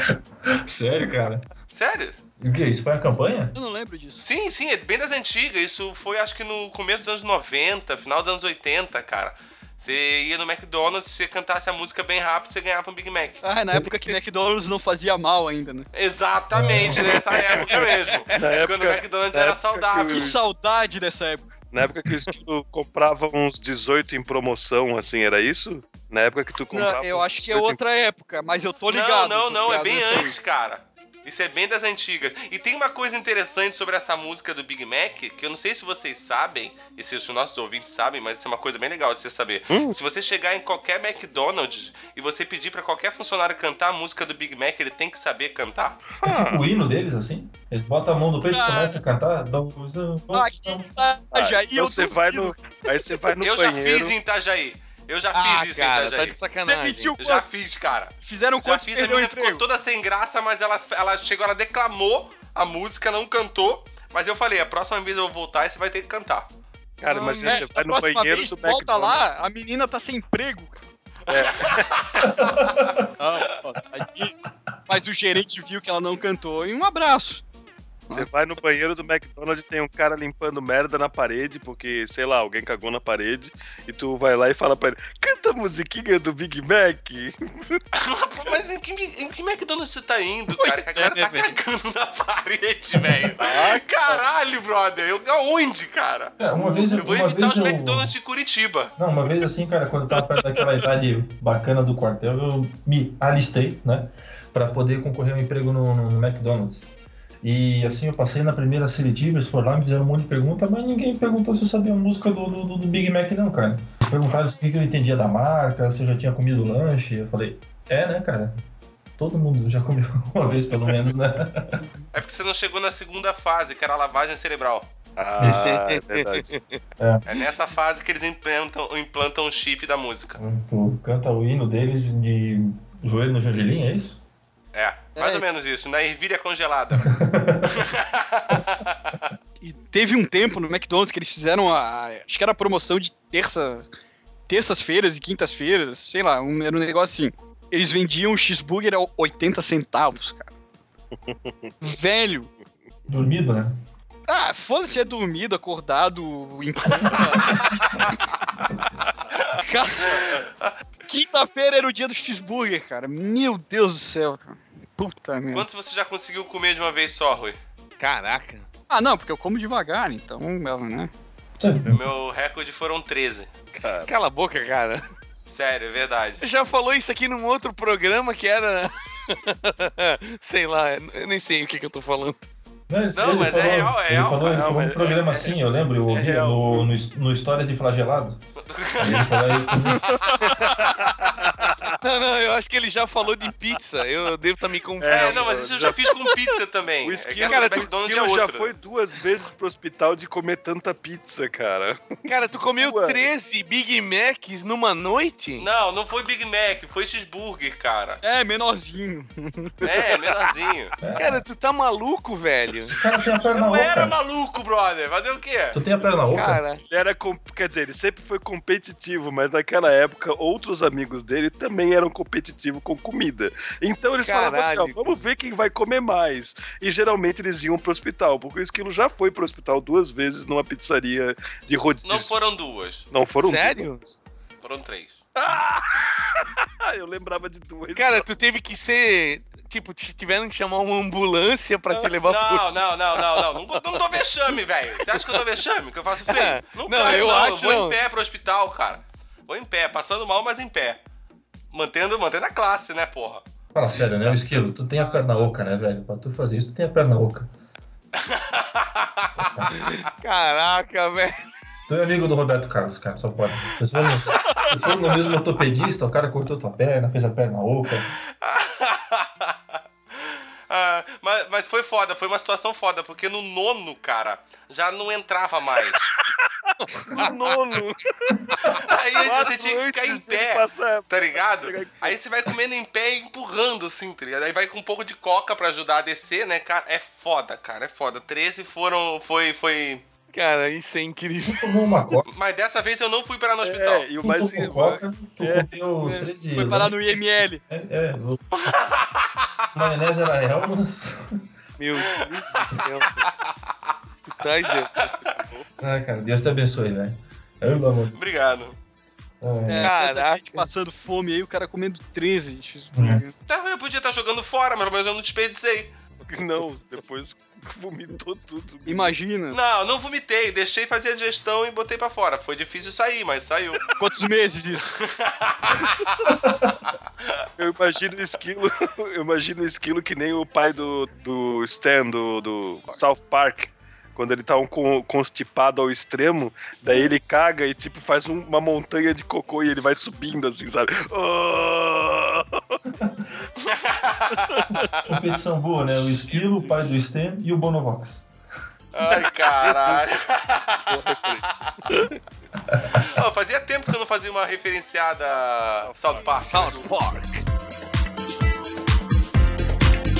Sério, cara? Sério? O que? Isso foi uma campanha? Eu não lembro disso. Sim, sim, é bem das antigas. Isso foi acho que no começo dos anos 90, final dos anos 80, cara. Você ia no McDonald's, se você cantasse a música bem rápido, você ganhava um Big Mac. Ah, na época que McDonald's não fazia mal ainda, né? Exatamente, nessa época mesmo. Na época- Quando o McDonald's na era época saudável. Que saudade dessa época. Na época que tu comprava uns 18 em promoção, assim, era isso? Na época que tu comprava Não, eu acho que é 18 em- outra época, mas eu tô Não, ligado. não, tô não, é bem antes, cara. Isso é bem das antigas. E tem uma coisa interessante sobre essa música do Big Mac, que eu não sei se vocês sabem, e se os nossos ouvintes sabem, mas isso é uma coisa bem legal de você saber. Hum. Se você chegar em qualquer McDonald's e você pedir pra qualquer funcionário cantar a música do Big Mac, ele tem que saber cantar. É tipo o hino deles, assim? Eles botam a mão no peito e Ah. começam a cantar. Ah, hambúrgueres, que tá, Ah, Jair, então eu você vai no, aí você vai no eu já banheiro. fiz em Itajaí. Eu já Ah, fiz isso em cara, tá Itajaí. de sacanagem. Demitiu Eu já quanto? fiz, cara. Fizeram Já quantos fiz, a menina ficou toda sem graça, mas ela, ela chegou, ela declamou a música, não cantou. Mas eu falei, a próxima vez eu vou voltar e você vai ter que cantar. Cara, Ah, imagina, né? você vai no banheiro vez, do volta McDonald's. lá, a menina tá sem emprego. É. Ah, ó, tadinho. Mas o gerente viu que ela não cantou e um abraço. Você vai no banheiro do McDonald's tem um cara limpando merda na parede, porque, sei lá, alguém cagou na parede, e tu vai lá e fala pra ele, canta a musiquinha do Big Mac. Mas em que, em que McDonald's você tá indo, Pois cara? Que a galera é, tá velho. cagando na parede, velho. Caralho, brother. Eu, aonde, cara? É, uma vez, Eu vou uma evitar vez os eu... McDonald's de Curitiba. Não, uma vez assim, cara, quando eu tava perto daquela idade bacana do quartel, eu me alistei, né? Pra poder concorrer a um emprego no- no McDonald's. E assim, eu passei na primeira seletiva, eles foram lá, me fizeram um monte de pergunta, mas ninguém perguntou se eu sabia a música do, do, do Big Mac, não, cara. Perguntaram o que eu entendia da marca, se eu já tinha comido lanche. Eu falei, é, né, cara? Todo mundo já comeu uma vez, pelo menos, né? É porque você não chegou na segunda fase, que era a lavagem cerebral. Ah, é verdade. É nessa fase que eles implantam, implantam o chip da música. Tu canta o hino deles de joelho no gergelim, é isso? É, mais É. ou menos isso. Na ervilha congelada. E teve um tempo no McDonald's que eles fizeram a. Acho que era a promoção de terça, terças-feiras e quintas-feiras, sei lá, um, era um negócio assim. Eles vendiam um cheeseburger a 80 centavos, cara. Velho. Dormido, né? Ah, foda-se é dormido, acordado, em Quinta-feira era o dia do cheeseburger, cara. Meu Deus do céu, cara. Puta merda. Quantos você já conseguiu comer de uma vez só, Rui? Caraca. Ah, não, porque eu como devagar, então, né? O meu recorde foram 13. Cara. Cala a boca, cara. Sério, é verdade. Você já falou isso aqui num outro programa que era. sei lá, eu nem sei o que, que eu tô falando. Ele- Não, ele mas é falou- real, é ele real, Falou, ele cara. falou Não, um programa assim, eu lembro, eu ouvi real. no, no, no Histórias de Flagelado. Ele falou isso. Não, não, eu acho que ele já falou de pizza. Eu devo estar me confundindo. É, não, mas isso eu já fiz com pizza também. O É esquilo, cara, o esquilo é já outra. foi duas vezes pro hospital de comer tanta pizza, cara. Cara, tu comeu Ué. 13 Big Macs numa noite? Não, não foi Big Mac, foi cheeseburger, cara. É, menorzinho. É, menorzinho. Cara, tu tá maluco, velho? Cara tem a perna Eu era maluco, brother. Fazer o quê? Tu tem a perna oca? Cara, Ele era, quer dizer, ele sempre foi competitivo, mas naquela época outros amigos dele também eram competitivos com comida. Então eles falavam assim, ó, Caralho. vamos ver quem vai comer mais. E geralmente eles iam pro hospital, porque o esquilo já foi pro hospital duas vezes numa pizzaria de rodízio. Não foram duas, Não foram Sério? duas. foram três. Ah, eu lembrava de duas. cara, tu teve que ser. Tipo, tiveram que chamar uma ambulância pra te levar pro. Não, não, não, não, não. Não, não dou vexame, velho. Você acha que eu dou vexame? Que eu faço feio? Não, Não, eu não. acho vou não. em pé pro hospital, cara. Vou em pé, passando mal, mas em pé. Mantendo, mantendo a classe, né, porra? Fala sério, né? O esquilo, tu tem a perna oca, né, velho? Pra tu fazer isso, tu tem a perna oca. Caraca, velho. Tu é amigo do Roberto Carlos, cara, só pode. Vocês foram, vocês foram no mesmo ortopedista, o cara cortou tua perna, fez a perna oca. Ah, mas, mas foi foda, foi uma situação foda, porque no nono, cara, já não entrava mais. no nono. Aí você tinha que ficar em pé, passar- tá ligado? Aí você vai comendo em pé e empurrando, assim, tá ligado? Aí vai com um pouco de coca pra ajudar a descer, né, cara? É foda, cara, é foda. 13 foram, foi, foi... Cara, isso é incrível. Tu tomou uma coca, Mas dessa vez eu não fui parar no hospital. É, e o mais tomou coca, tu comeu 13... Foi parar no IML. É, é. Maionese era Elmas. Meu Deus do céu. tu tá dizendo. Ah, cara, Deus te abençoe, velho. Eu, meu amor. Obrigado. É. É, Caraca. gente passando fome aí, o cara comendo 13 cheeseburger. Tá, eu podia estar jogando fora, mas pelo menos eu não desperdicei. Não, depois vomitou tudo. Imagina. Não, não vomitei, deixei fazer a digestão e botei pra fora. Foi difícil sair, mas saiu. Quantos meses isso? Eu imagino o esquilo, eu imagino o esquilo que nem o pai do, do Stan, do, do South Park. Quando ele tá um con- constipado ao extremo, daí ele caga e tipo faz um- uma montanha de cocô e ele vai subindo assim, sabe? Ah! Competição boa, né? O Esquilo, o pai do Stan e o Bonovox. Ai, caralho. Ó, fazia tempo que você não fazia uma referenciada South Park. South Park.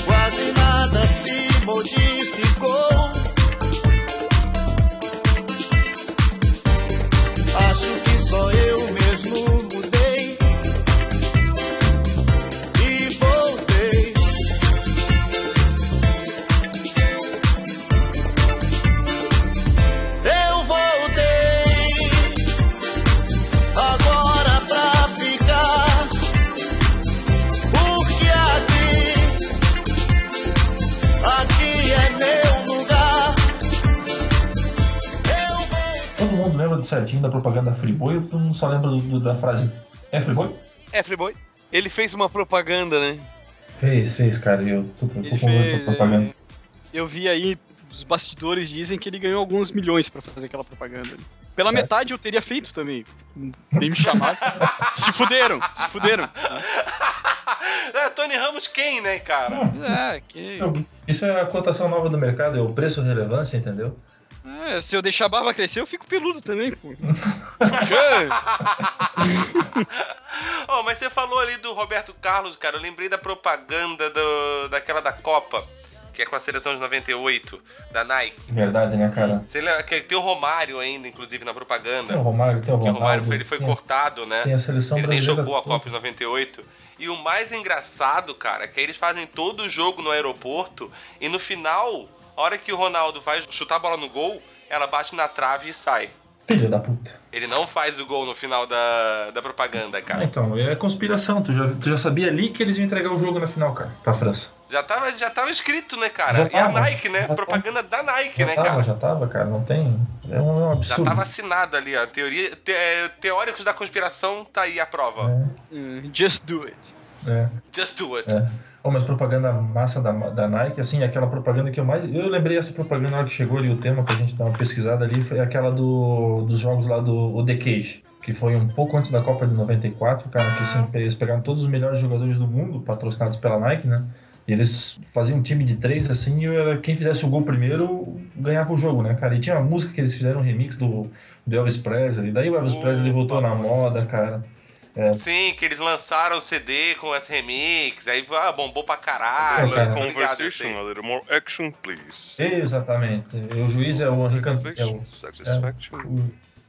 Quase nada se modificou. Certinho da propaganda Friboi ou todo mundo só lembra do- do- da frase É Friboi? É, Freboy. Ele fez uma propaganda, né? Fez, fez, cara. Eu tô, tô Ele com medo dessa fez. propaganda. é, Eu vi aí, os bastidores dizem que ele ganhou alguns milhões pra fazer aquela propaganda. Pela metade eu teria feito também. Nem me chamaram. se fuderam, se fuderam. É, Tony Ramos quem, né, cara? É, que. Isso é a cotação nova do mercado, é o preço relevância, entendeu? É, se eu deixar a barba crescer, eu fico peludo também, pô. Oh, mas você falou ali do Roberto Carlos, cara. Eu lembrei da propaganda do, daquela da Copa, que é com a seleção de 98, da Nike. Verdade, né, cara? Você lembra que tem o Romário ainda, inclusive, na propaganda. Tem o Romário, tem o Que o. Romário ele foi tem- cortado, né? tem a seleção ele nem brasileira jogou a. Copa em 98. E o mais engraçado, cara, é que eles fazem todo o jogo no aeroporto e no final a hora que o Ronaldo vai chutar a bola no gol, ela bate na trave e sai. Filho da puta. Ele não faz o gol no final da, da propaganda, Ah, cara. então, é conspiração. Tu já, tu já sabia ali que eles iam entregar o jogo na final, cara, pra França. Já tava, já tava escrito, né, cara? Já e a tava, Nike, né? já tava. Propaganda da Nike, Já né, tava, cara? já tava, cara. Não tem. É um Já absurdo. tava assinado ali, ó. Teoria, te- é, teóricos da conspiração, tá aí a prova. Hum, Just do it. É. Just do it. É. Ô, mas propaganda massa da, da Nike, assim, aquela propaganda que eu mais. Eu lembrei essa propaganda na hora que chegou ali o tema pra gente dar uma pesquisada ali, foi aquela do, dos jogos lá do o The Cage, que foi um pouco antes da Copa de 94, cara, que assim, eles pegaram todos os melhores jogadores do mundo, patrocinados pela Nike, né? E eles faziam um time de três, assim, e era quem fizesse o gol primeiro ganhava o jogo, né, cara? E tinha uma música que eles fizeram um remix do, do Elvis Presley, daí o Elvis Presley voltou na moda, cara. É, Sim, que eles lançaram o CD com esse remix, aí ah, bombou pra caralho. Ligado, eu Conversation, a little more action, please. Exatamente. O juiz é o Henri Can- é o- Satisfaction. é,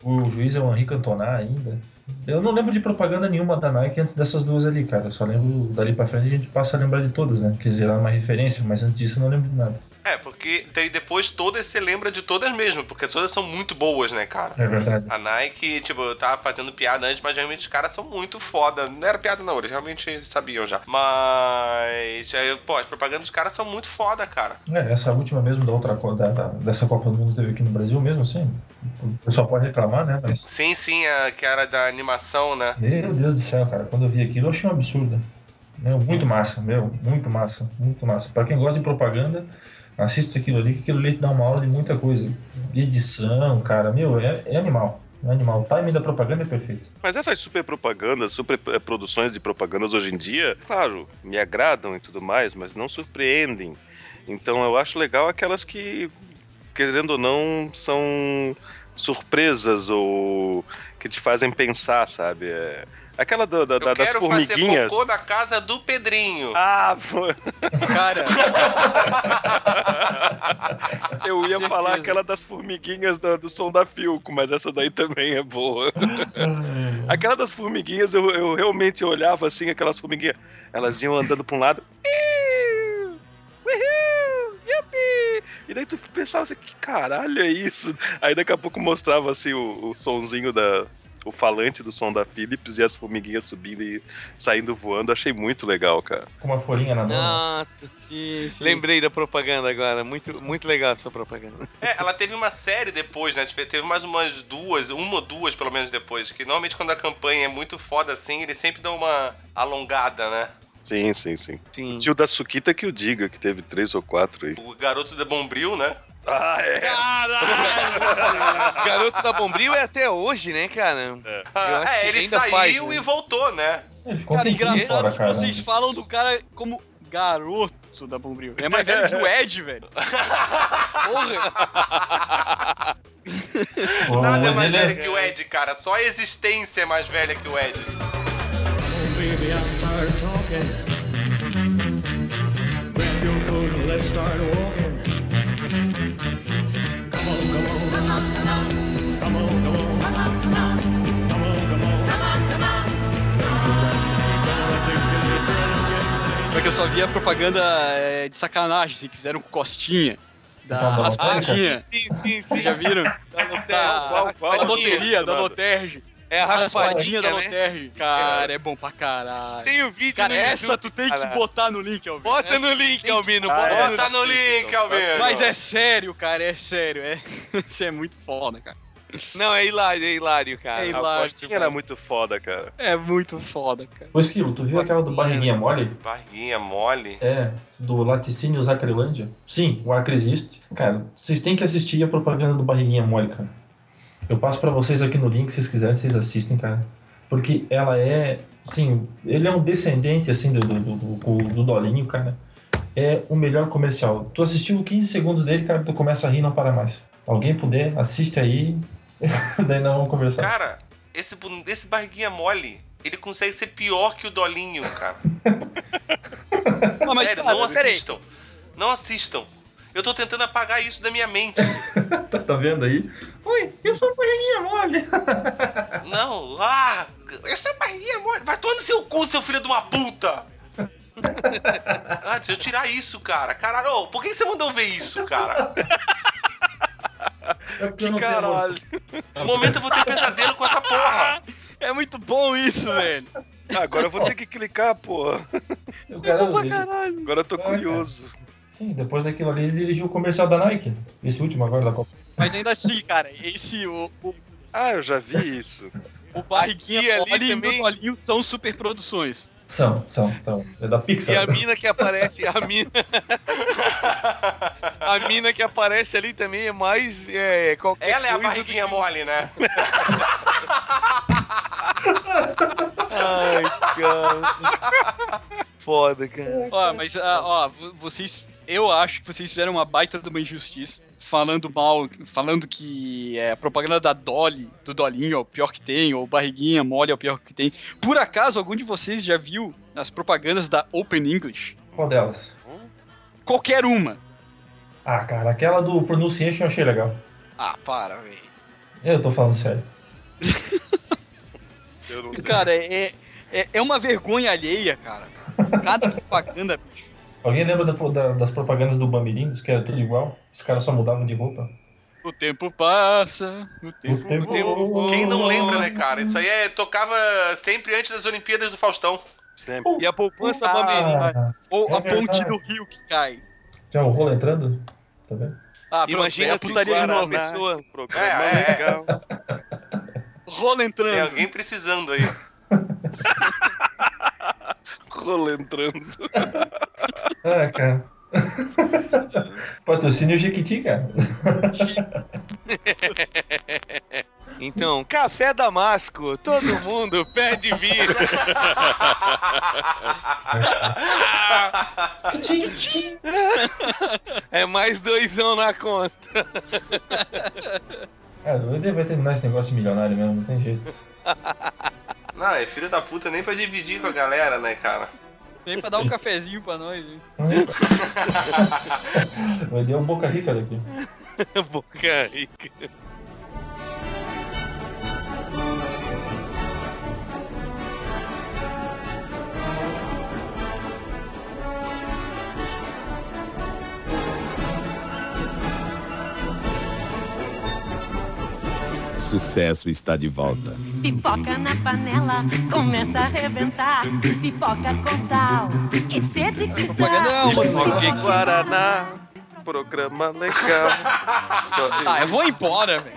o, o juiz é o Henri Cantona ainda. Eu não lembro de propaganda nenhuma da Nike antes dessas duas ali, cara. Eu só lembro dali pra frente a gente passa a lembrar de todas, né? Quer dizer, era uma referência, mas antes disso eu não lembro de nada. É, porque daí depois todas você lembra de todas mesmo, porque todas são muito boas, né, cara? É verdade. A Nike, tipo, eu tava fazendo piada antes, mas realmente os caras são muito foda. Não era piada, não, eles realmente sabiam já. Mas, aí, pô, as propagandas dos caras são muito foda, cara. É, essa última mesmo da outra da, da- dessa Copa do Mundo que teve aqui no Brasil mesmo, assim. O pessoal pode reclamar, né? Mas. Sim, sim, a, que era da animação, né? Meu Deus do céu, cara. Quando eu vi aquilo, eu achei um absurdo. Meu, muito massa, meu. Muito massa. Muito massa. Pra quem gosta de propaganda, assista aquilo ali, que aquilo ali te dá uma aula de muita coisa. De edição, cara. Meu, é, é animal. É animal. O timing da propaganda é perfeito. Mas essas super propagandas, super eh, produções de propagandas hoje em dia, claro, me agradam e tudo mais, mas não surpreendem. Então eu acho legal aquelas que, querendo ou não, são surpresas ou que te fazem pensar, sabe? É, Aquela do- da- da- Eu das quero fazer formiguinhas. cocô na casa do Pedrinho. Ah, pô. Cara, Eu ia falar aquela das formiguinhas do, do som da Filco, mas essa daí também é boa. aquela das formiguinhas, eu, eu realmente olhava assim, aquelas formiguinhas, elas iam andando pra um lado. "Iu, E daí tu pensava assim, que caralho é isso? Aí daqui a pouco mostrava assim o, o sonzinho da. O falante do som da Philips e as formiguinhas subindo e saindo voando. Achei muito legal, cara. Com uma folhinha na mão. Ah, sim, sim. lembrei da propaganda agora. Muito, muito legal essa propaganda. É, ela teve uma série depois, né? Tipo, Teve mais umas duas, uma ou duas pelo menos depois. Que normalmente quando a campanha é muito foda assim, eles sempre dão uma alongada, né? Sim, sim, sim. Sim. O tio da Suquita que o diga, que teve três ou quatro aí. O garoto da Bombril, né? Ah, é. Caralho! Garoto da Bombril é até hoje, né, cara? Eu acho é, que ele ainda saiu faz, e né? voltou, né? Um Cara, engraçado que cara. vocês falam do cara como garoto da Bombril. É mais velho que o Ed, velho. Porra! Nada é mais é- velho que o Ed, cara. Só a existência é mais velha que o Ed. Baby, I'm tired talking. Grab your coat and let's start walking. Come on, come on. Come on, come on. Come on, come on. Come on, come on. Come on, come on. Come on, come Só que eu só via propaganda é, de sacanagem, assim, que fizeram com costinha. Da Da raspadinha. Sim, sim, sim. Vocês já viram? Da Da, qual- da loteria, da Loterge. É a raspadinha da né? Loterge. Cara, é bom pra caralho. Tem o vídeo Cara, no essa YouTube. tu tem que Caralho. botar no link, Alvin. Bota no link, Albino. Ah, Bota, é? Bota no link, Albino. Mas é sério, cara, é sério. É... Isso é muito foda, cara. Não, é hilário, é hilário, cara. É A hilário. Costinha era muito foda, cara. É muito foda, cara. Ô, Esquilo, tu viu aquela do Barriguinha Mole? Barriguinha mole. É, do Laticínios Acrelândia. Sim, o Acre existe. Cara, vocês têm que assistir a propaganda do Barriguinha Mole, cara. Eu passo pra vocês aqui no link, se vocês quiserem, vocês assistem, cara. Porque ela é, sim, ele é um descendente, assim, do, do, do, do- do Dolinho, cara. É o melhor comercial. Tu assistiu 15 segundos dele, cara, tu começa a rir e não para mais. Alguém puder, assiste aí, daí nós vamos conversar. Cara, esse, esse barriguinha mole, ele consegue ser pior que o Dolinho, cara. Não, mas Sério, cara, não assistam. Não assistam. Eu tô tentando apagar isso da minha mente. Tá, tá vendo aí? Oi, eu sou Barriguinha Mole. Não, ah, esse é barriguinha mole. Vai tomar no seu cu, seu filho de uma puta. Ah, deixa eu tirar isso, cara. Caralho, por que você mandou ver isso, cara? É eu tenho amor. No momento eu vou ter pesadelo com essa porra. É muito bom isso, velho. Ah, agora eu vou ter que clicar, porra. O cara, ele- Agora eu tô curioso. Sim, depois daquilo ali ele dirigiu o comercial da Nike. Esse último agora da Copa. Mas ainda assim, cara, esse, o, o, Ah, eu já vi isso. o Barriguinha ali Mole e o também. Meu Dolinho são super produções. São, são, são. É da E Pixar. a mina que aparece, a mina. a mina que aparece ali também é mais. É, qualquer Ela é a barriguinha que- mole, né? Ai, cara. Foda, cara. Ó, mas, ah, ó, vo- vocês. Eu acho que vocês fizeram uma baita de uma injustiça. Falando mal, falando que é, a propaganda da Dolly, do Dolinho, é o pior que tem, ou Barriguinha Mole é o pior que tem. Por acaso, algum de vocês já viu as propagandas da Open English? Qual delas? Qualquer uma. Ah, cara, aquela do Pronunciation eu achei legal. Ah, para, velho. Eu tô falando sério. Eu não Cara, é, é, é uma vergonha alheia, cara. Cada propaganda, bicho. Alguém lembra da- da- das propagandas do Bamirindos, que era tudo igual? Os caras só mudavam de roupa. O tempo passa, o tempo, tempo- tempo Quem não lembra, né, cara? Isso aí é, tocava sempre antes das Olimpíadas do Faustão. sempre. E a poupança Ah, bamerinha. Ou É a ponte do rio que cai. Já o rolo entrando? Tá vendo? Ah, Imagina é a o putaria de novo. pessoa- Programa É, é, é. legal. Rola Tem entrando. alguém precisando aí. Rola entrando. Ah, cara. Patrocínio Jequiti, cara. Então, café damasco, todo mundo pede vir. é mais doisão na conta. Cara, o ED vai terminar esse negócio de milionário mesmo, não tem jeito. Não, é filho da puta nem pra dividir com a galera, né, cara? Tem pra dar um cafezinho pra nós, hein? ED é um boca rica daqui. Boca rica. Sucesso está de volta. Pipoca na panela, começa a arrebentar. Pipoca com sal, que sede que é uma Porque Guaraná, programa legal. Só Ah, eu vou embora, velho.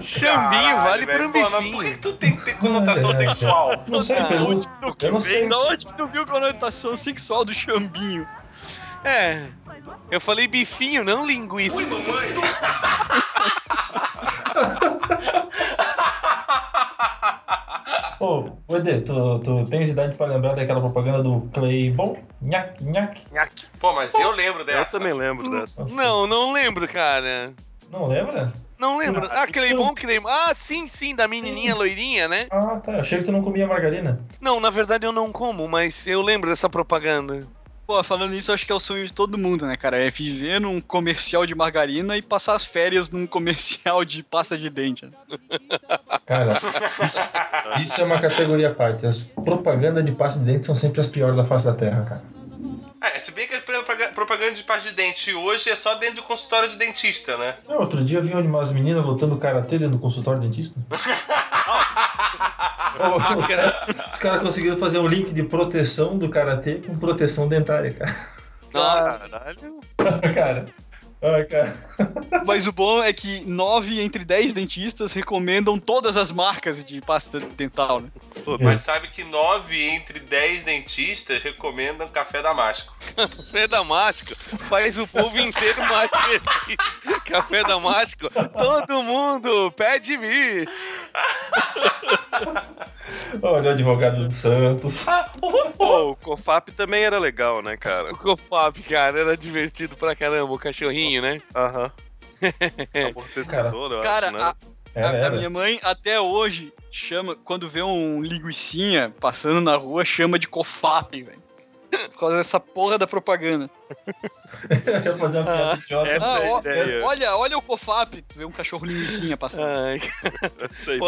Chambinho vale velho, por um pô, mas Por que tu tem que ter conotação É, sexual? Não sei, pergunta. Eu não sei. Da onde que tu viu a conotação sexual do chambinho? É. Eu falei bifinho, não linguiça. Ô, ô, ED, tu, tu tens idade pra lembrar daquela propaganda do Claybon? Nhaque, nhaque. Nhaque. Pô, mas eu lembro Eu dessa. também lembro dessa. Nossa, Não, não lembro, cara. Não lembra? Não lembro. Ah, Cleibon, Cleibon. Ah, sim, sim, da menininha loirinha, né? Ah, tá. Achei que tu não comia margarina. Não, na verdade eu não como, mas eu lembro dessa propaganda. Pô, falando nisso, acho que é o sonho de todo mundo, né, cara? É viver num comercial de margarina e passar as férias num comercial de pasta de dente. né? Cara, isso, isso é uma categoria à parte. As propagandas de pasta de dente são sempre as piores da face da Terra, cara. É, se bem que propaganda de pasta de dente hoje é só dentro do consultório de dentista, né? Não, outro dia eu vi umas meninas lutando karatê dentro do consultório do dentista. Os caras cara conseguiram fazer um link de proteção do karatê com proteção dentária, cara. Nossa, Caralho. cara. Ai, cara. Mas o bom é que 9 entre 10 dentistas recomendam todas as marcas de pasta dental, né? Mas Isso. sabe que 9 entre 10 dentistas recomendam café damasco. café damasco faz o povo inteiro mais feliz. Café damasco, todo mundo pede vir. Olha o advogado do Santos. Pô, o Cofap também era legal, né, cara? O Cofap, cara, era divertido pra caramba, o cachorrinho, né? Aham. Amortecedor, eu Cara, acho, né? a, Era, a- a minha mãe até hoje chama, quando vê um linguicinha passando na rua, chama de cofap, velho. Por causa dessa porra da propaganda. Eu ia fazer uma piada idiota. essa é a ó, ideia. Olha, olha o cofap, tu vê um cachorro linguicinha passando. Ai, Essa é Pô.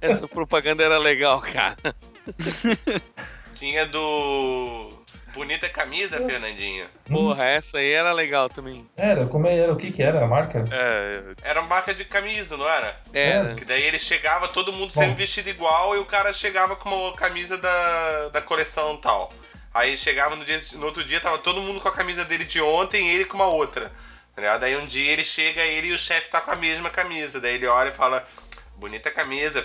essa propaganda era legal, cara. Tinha do. Bonita camisa, Fernandinho. Porra, essa aí era legal também. Era, como era? O que que era a marca? É, Era uma marca de camisa, não era? Era. Que daí ele chegava, todo mundo Bom. sempre vestido igual, e o cara chegava com uma camisa da, da coleção tal. Aí chegava no, dia, no outro dia, tava todo mundo com a camisa dele de ontem e ele com uma outra. Tá? Daí um dia ele chega, ele e o chefe tá com a mesma camisa. Daí ele olha e fala: Bonita camisa,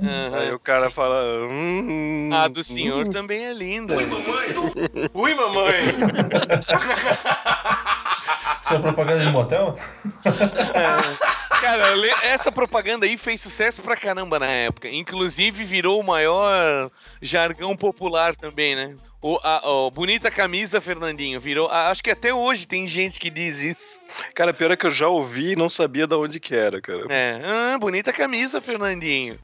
Fernandinho. Aí o cara fala. Hum, A do senhor também é linda. Ui, mamãe! Isso é propaganda de motel? Cara, le- essa propaganda aí fez sucesso pra caramba na época. Inclusive virou o maior jargão popular também, né? O, a, o bonita camisa, Fernandinho, virou. a- acho que até hoje tem gente que diz isso. Cara, pior é que eu já ouvi e não sabia de onde que era, cara. É, ah, bonita camisa, Fernandinho.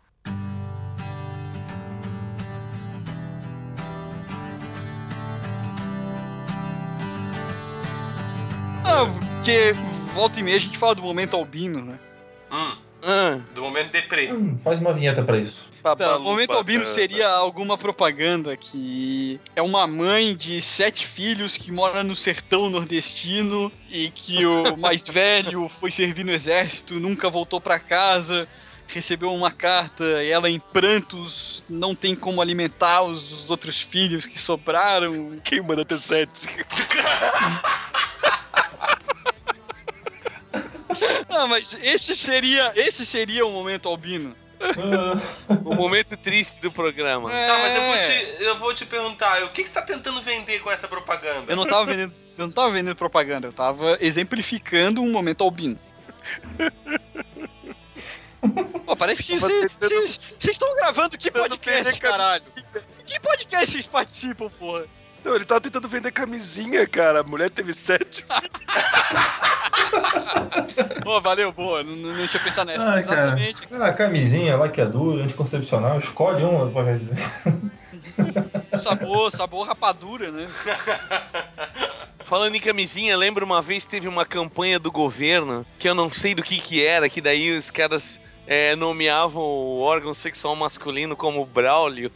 Porque volta e meia a gente fala do momento albino, né? Hum, Ah, do momento deprê. Hum, faz uma vinheta pra isso. Tá, o momento albino seria alguma propaganda que é uma mãe de sete filhos que mora no sertão nordestino e que o mais velho foi servir no exército, nunca voltou pra casa, recebeu uma carta e ela em prantos não tem como alimentar os outros filhos que sobraram. Quem manda ter sete? Ah, mas esse seria, esse seria o momento albino. o momento triste do programa. Tá, mas eu vou, É. te, eu vou te perguntar: o que, que você tá tentando vender com essa propaganda? Eu não tava vendendo, eu não tava vendendo propaganda, eu tava exemplificando um momento albino. Pô, parece que vocês vocês estão gravando que podcast, caralho? Que podcast vocês participam, porra? Não, ele tava tentando vender camisinha, cara. A mulher teve sete. Pô, valeu, boa, não, não, tinha pensado nessa. Ah, cara. Exatamente. Ah, camisinha, laqueadura, anticoncepcional, escolhe uma. pra- Sabor, sabor rapadura, né? Falando em camisinha, lembro uma vez teve uma campanha do governo que eu não sei do que que era, que daí os caras é, nomeavam o órgão sexual masculino como Braulio.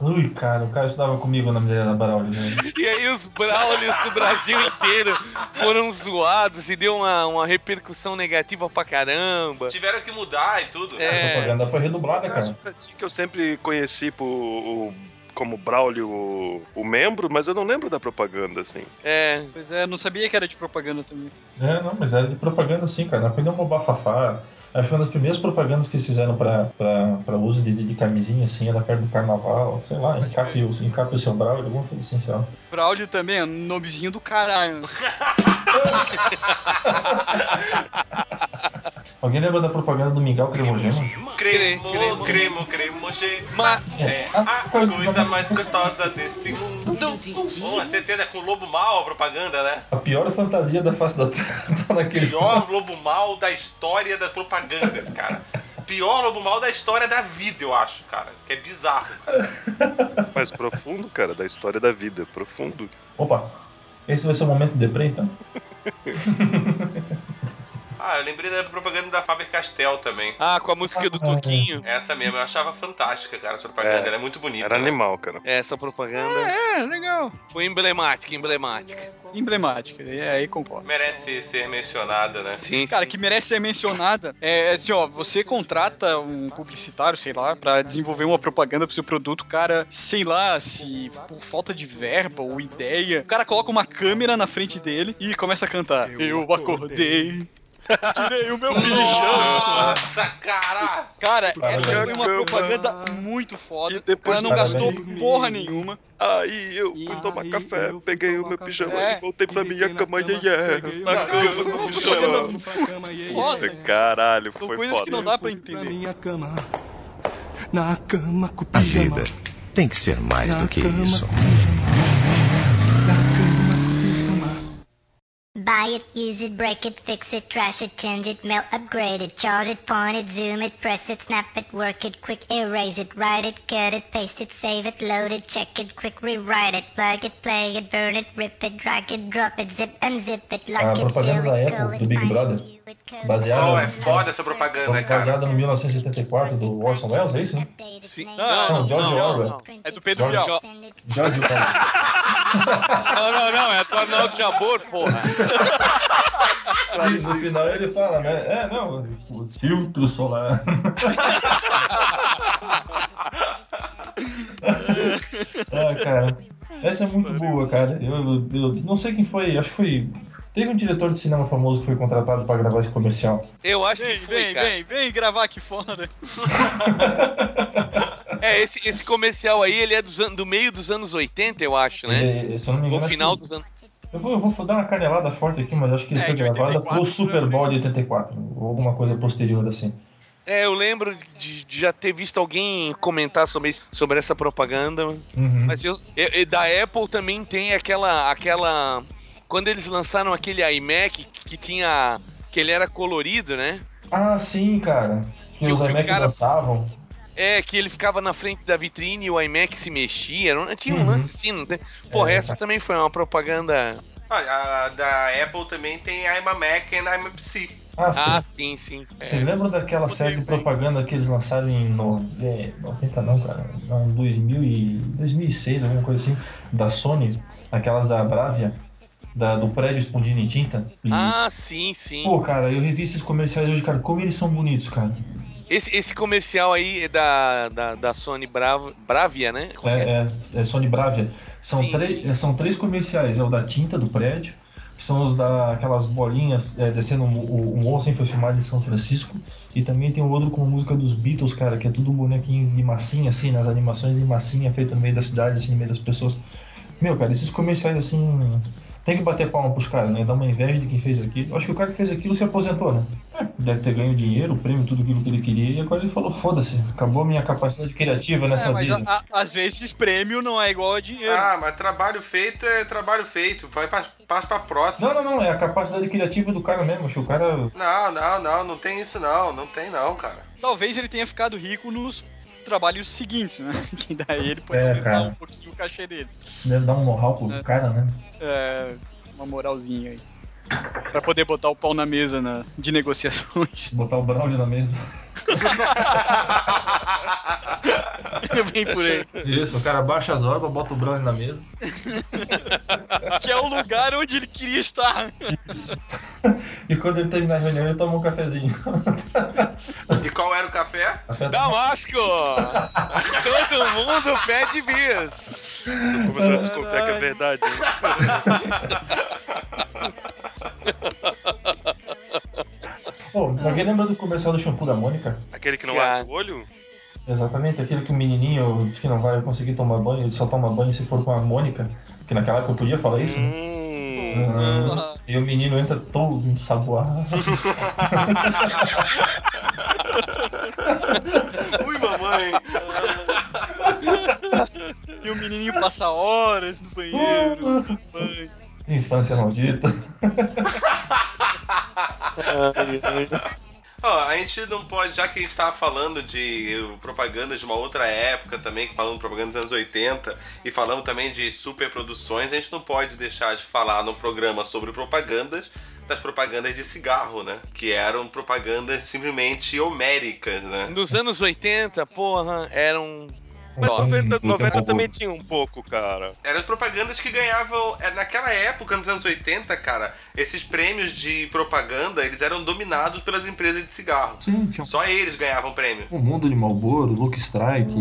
Ui, cara, o cara estudava comigo na Mineira da Braulio, né? E aí os Braulios do Brasil inteiro foram zoados e deu uma, uma repercussão negativa pra caramba. Tiveram que mudar e tudo. A É, propaganda foi redublada, cara. que eu sempre conheci por, como Braulio o, o membro, mas eu não lembro da propaganda, assim. é. Pois é, não sabia que era de propaganda também. É, não, mas era de propaganda sim, cara. Foi um bafafá. Acho que foi uma das primeiras propagandas que eles fizeram pra uso de, de camisinha, assim, era perto do carnaval, sei lá, encape o, encape o seu Braulio, alguma coisa assim, sei lá. Braulio também é nomezinho do caralho. Alguém lembra da propaganda do Miguel Cremogema? Cremo, cremo, cremogema. É Ah, a coisa mais gostosa desse mundo. Com certeza, com o lobo mal a propaganda, né? A pior fantasia da face da Terra tá naquele Pior lobo mal da história da propaganda, cara. Pior lobo mal da história da vida, eu acho, cara. Que é bizarro, cara. Mas profundo, cara, da história da vida. Profundo. Opa, esse vai ser o momento de deprê, então? Ah, eu lembrei da propaganda da Faber-Castell também. Ah, com a música do Toquinho. Essa mesmo, eu achava fantástica, cara, essa propaganda. É, Ela é muito bonita. Era né? animal, cara. Essa propaganda É, legal. foi emblemática, emblemática. Emblemática, é, aí concordo. Merece ser mencionada, né? Sim, Cara, que merece ser mencionada é assim, ó, você contrata um publicitário, sei lá, pra desenvolver uma propaganda pro seu produto, cara, sei lá, se por falta de verba ou ideia, o cara coloca uma câmera na frente dele e começa a cantar. Eu acordei. Tirei o meu pijama. Nossa, cara! Cara, Cara, essa foi uma propaganda muito foda. E depois não gastou porra nenhuma. Aí eu fui tomar café, peguei o meu pijama É. e voltei pra minha cama, e é, na cama com o pijama. Foda. Caralho, foi coisas que não foda. dá pra entender. minha cama, na cama com o A pijama. vida tem que ser mais na do que cama isso. Buy it, use it, break it, fix it, trash it, change it, melt, upgrade it, charge it, point it, zoom it, press it, snap it, work it, quick erase it, write it, cut it, paste it, save it, load it, check it, quick rewrite it, plug it, play it, burn it, rip it, drag it, drop it, zip, unzip it, lock it, fill it, Apple, it, find it, view Baseada, Oh, é foda essa propaganda, cara. baseada no 1984 do Orson Welles, é isso? né? Sim. Não, Não, George não, Orwell. não. É do Pedro George- Bial. George Orwell. Não, não, não, é do Arnaldo Jabor, porra. Sim, no final ele fala, né? É, não, o filtro solar. ah, cara, essa é muito boa, cara. Eu, eu- eu não sei quem foi, acho que foi. Teve um diretor de cinema famoso que foi contratado pra gravar esse comercial. Eu acho Vem, que foi, vem, cara. vem, vem gravar aqui fora. É, esse, esse comercial aí, ele é dos an- do meio dos anos 80, eu acho, né? Ele- se eu não me engano, No final que- dos anos... Eu vou, eu vou dar uma canelada forte aqui, mas acho que ele É, foi gravado 84, pro Super Bowl de 84, ou alguma coisa posterior assim. É, eu lembro de, de já ter visto alguém comentar sobre, isso- sobre essa propaganda. Uhum. Mas eu- eu- da Apple também tem aquela, aquela... Quando eles lançaram aquele iMac que tinha... Que ele era colorido, né? Ah, sim, cara. Que, Que os iMac cara- lançavam. É, que ele ficava na frente da vitrine e o iMac se mexia. Era um- Tinha um Uhum. lance assim, não tem? Porra, É, essa também foi uma propaganda... Ah, a da Apple também tem I'm a Mac and I'm a PC. Ah, sim. Ah, sim, sim. É. Vocês lembram daquela série de propaganda que eles lançaram em no... é, 90 não, cara, não, 2000 e 2006, alguma coisa assim, da Sony, aquelas da Bravia, da, do prédio explodindo em tinta. E, Ah, sim, sim. Pô, cara, eu revi esses comerciais hoje, cara, como eles são bonitos, cara. Esse, esse comercial aí é da, da, da Sony Brava, Bravia, né? É É, é, é Sony Bravia. São, Sim, três, sim. são três comerciais, é o da tinta do prédio, são os da aquelas bolinhas é, descendo o, o, o morro, foi filmado em São Francisco, e também tem o outro com música dos Beatles, cara, que é tudo um bonequinho de massinha, assim, nas animações em massinha, feito no meio da cidade, assim, no meio das pessoas. Meu, cara, esses comerciais, assim, tem que bater palma pros caras, né? Dar uma inveja de quem fez aquilo. Acho que o cara que fez aquilo se aposentou, né? É, deve ter ganho dinheiro, prêmio, tudo aquilo que ele queria, e agora ele falou, foda-se, acabou a minha capacidade criativa nessa É, mas vida. a- a- às vezes prêmio não é igual a dinheiro. Ah, mas trabalho feito é trabalho feito. Vai pra, passa pra próxima. Não, não, não, é a capacidade criativa do cara mesmo. Acho que o cara. Não, não, não, não tem isso não. Não tem não, cara. Talvez ele tenha ficado rico nos trabalhos seguintes, né? Que daí ele pode É, aumentar um pouquinho o cachê dele. Deve dar um know-how pro É. cara, né? É, uma moralzinha aí. Pra poder botar o pau na mesa na, de negociações. Botar o Braulio na mesa. Bem por aí. Isso, o cara baixa as orbas, bota o Braulio na mesa. Que é o lugar onde ele queria estar. E quando ele terminar a reunião, ele toma um cafezinho. E qual era o café? Café Damasco! Todo mundo pede bis. Tô começando a desconfiar que é verdade. Pô, alguém lembra do comercial do shampoo da Mônica? Aquele que não Cara. abre o olho? Exatamente, aquele que o menininho disse que não vai conseguir tomar banho, ele só toma banho se for com a Mônica. Que naquela época eu podia falar isso, né? Hum, Ah, e o menino entra todo ensaboado. Ui, mamãe. E o menininho passa horas no banheiro. Infância maldita. Ó, a gente não pode, já que a gente tava falando de propagandas de uma outra época também, falando propaganda dos anos 80, e falando também de superproduções, a gente não pode deixar de falar no programa sobre propagandas das propagandas de cigarro, né? Que eram propagandas simplesmente homéricas, né? Nos anos 80, porra, eram. Mas Ó, 90, Muito 90 pouco. também tinha um pouco, cara. Eram propagandas que ganhavam. é, Naquela época, nos anos 80, cara, esses prêmios de propaganda, eles eram dominados pelas empresas de cigarro. Sim, tinha Só eles ganhavam prêmio. o mundo de Malboro, Luke Strike.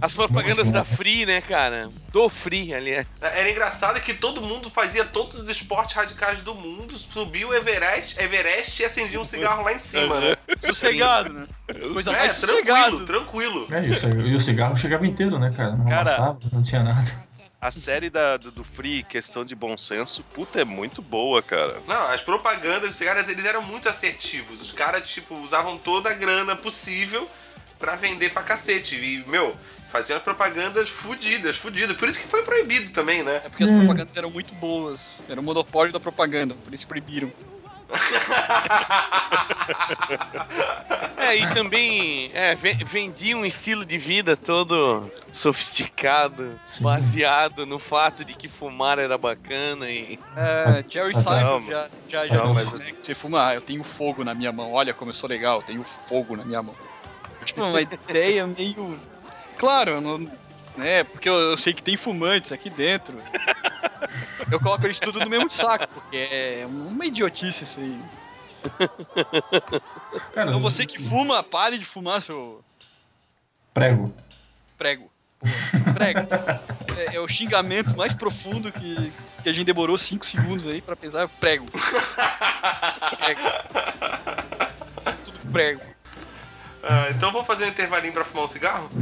As propagandas da Free, né, cara? Do Free, aliás. Era engraçado que todo mundo fazia todos os esportes radicais do mundo, subia o Everest, Everest e acendia um cigarro lá em cima, né? Sossegado, né? Coisa É, mais tranquilo, tranquilo. É isso, e o cigarro chegava inteiro, né, cara? Não Cara- amassava, não tinha nada. A série da, do, do Free, questão de bom senso, puta, é muito boa, cara. Não, as propagandas dos caras, eles eram muito assertivos. Os caras, tipo, usavam toda a grana possível pra vender pra cacete. E, meu, faziam propagandas fudidas, fudidas. Por isso que foi proibido também, né? É porque as propagandas eram muito boas. Era o monopólio da propaganda, por isso proibiram. É, e também é, ve- vendia um estilo de vida todo sofisticado, baseado no fato de que fumar era bacana e. É, Jerry Seinfeld já, já, já não, disse, mas- né, que você fuma, ah, eu tenho fogo na minha mão, olha como eu sou legal, eu tenho fogo na minha mão. Tipo, uma ideia meio... Claro, eu não... né, porque eu, eu sei que tem fumantes aqui dentro. Eu coloco eles tudo no mesmo saco, porque é uma idiotice isso aí. Cara, então você que fuma, pare de fumar, seu Prego. prego. Prego. É, é o xingamento mais profundo que, que a gente demorou 5 segundos aí pra pensar. Prego. Prego. Tudo prego. Ah, então vamos fazer um intervalinho pra fumar um cigarro?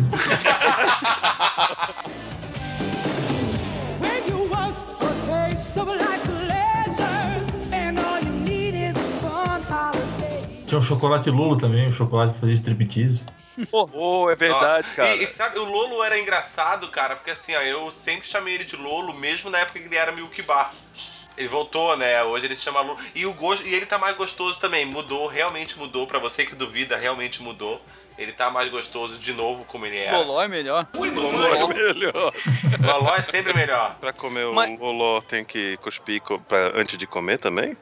Tinha um chocolate Lolo também, um chocolate que fazia striptease. Oh, é verdade, Nossa. cara. E, e sabe, o Lolo era engraçado, cara, porque assim, ó, eu sempre chamei ele de Lolo, mesmo na época que ele era Milk Bar. Ele voltou, né? Hoje ele se chama Lolo. E, o gosto, e ele tá mais gostoso também. Mudou, realmente mudou. Pra você que duvida, realmente mudou. Ele tá mais gostoso de novo como ele era. Loló é melhor. Loló é melhor. Loló é sempre melhor. Pra comer o Mas- loló tem que cuspir pra, antes de comer também?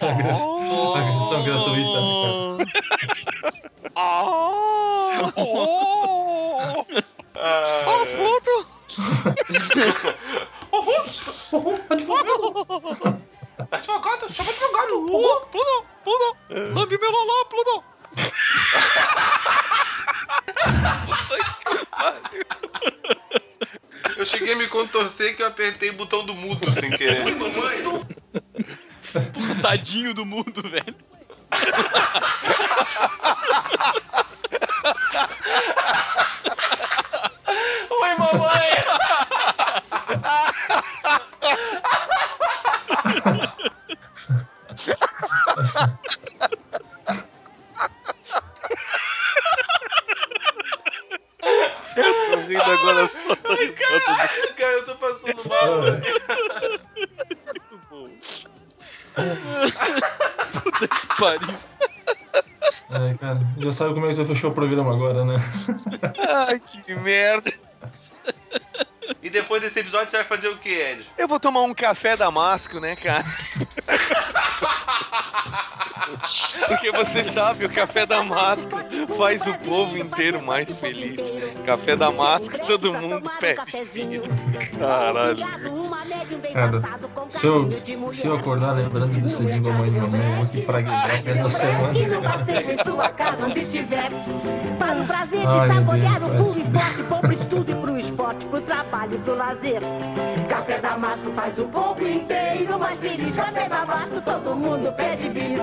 Agressão, agressão gratuita, né, cara? Vamos, Advogado! Advogado, chama advogado! Pluto, Pluto, lambe meu loló, Pluto. Eu cheguei a me contorcer que eu apertei o botão do mudo sem querer. Porra, Tadinho do mundo, velho. Oi, mamãe! Eu tô rindo agora só tô risada. Cara, eu tô passando mal. Muito bom. Puta que pariu. É, cara, já sabe como é que vai fechar o programa agora, né? Ai, que merda. E desse episódio você vai fazer o que, Ed? Eu vou tomar um café damasco, né, cara? Porque você sabe, o café damasco faz o povo inteiro mais feliz. Café damasco, todo mundo pede. Caralho. Cara, se eu, se eu acordar lembrando desse jingle mãe de mamãe, eu vou te praguejar da semana. E no passeio em sua casa, onde estiver. Para o prazer de saborear o puro e forte, bom pro estudo e pro esporte, pro trabalho e pro lazer. Café Damasco faz o povo inteiro mais feliz. Café Damasco, todo mundo pede bis.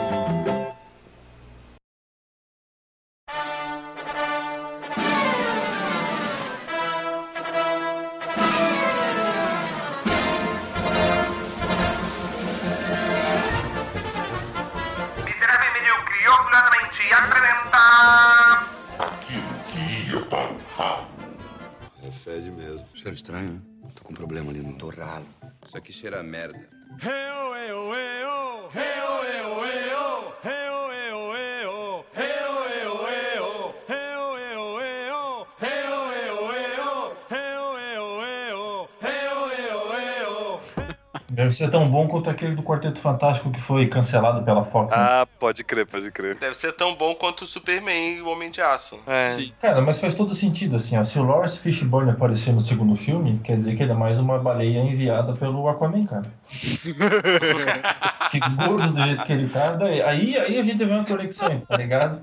Estranho, né? Tô com um problema ali no torralo. Isso aqui cheira a merda. Deve ser tão bom quanto aquele do Quarteto Fantástico que foi cancelado pela Fox. né? Ah, pode crer, pode crer. Deve ser tão bom quanto o Superman e o Homem de Aço. É. Cara, mas faz todo sentido, assim, ó. Se o Lawrence Fishburne aparecer no segundo filme, quer dizer que ele é mais uma baleia enviada pelo Aquaman, cara. que gordo do jeito que ele tá. Daí, aí, aí a gente vê uma conexão, tá ligado?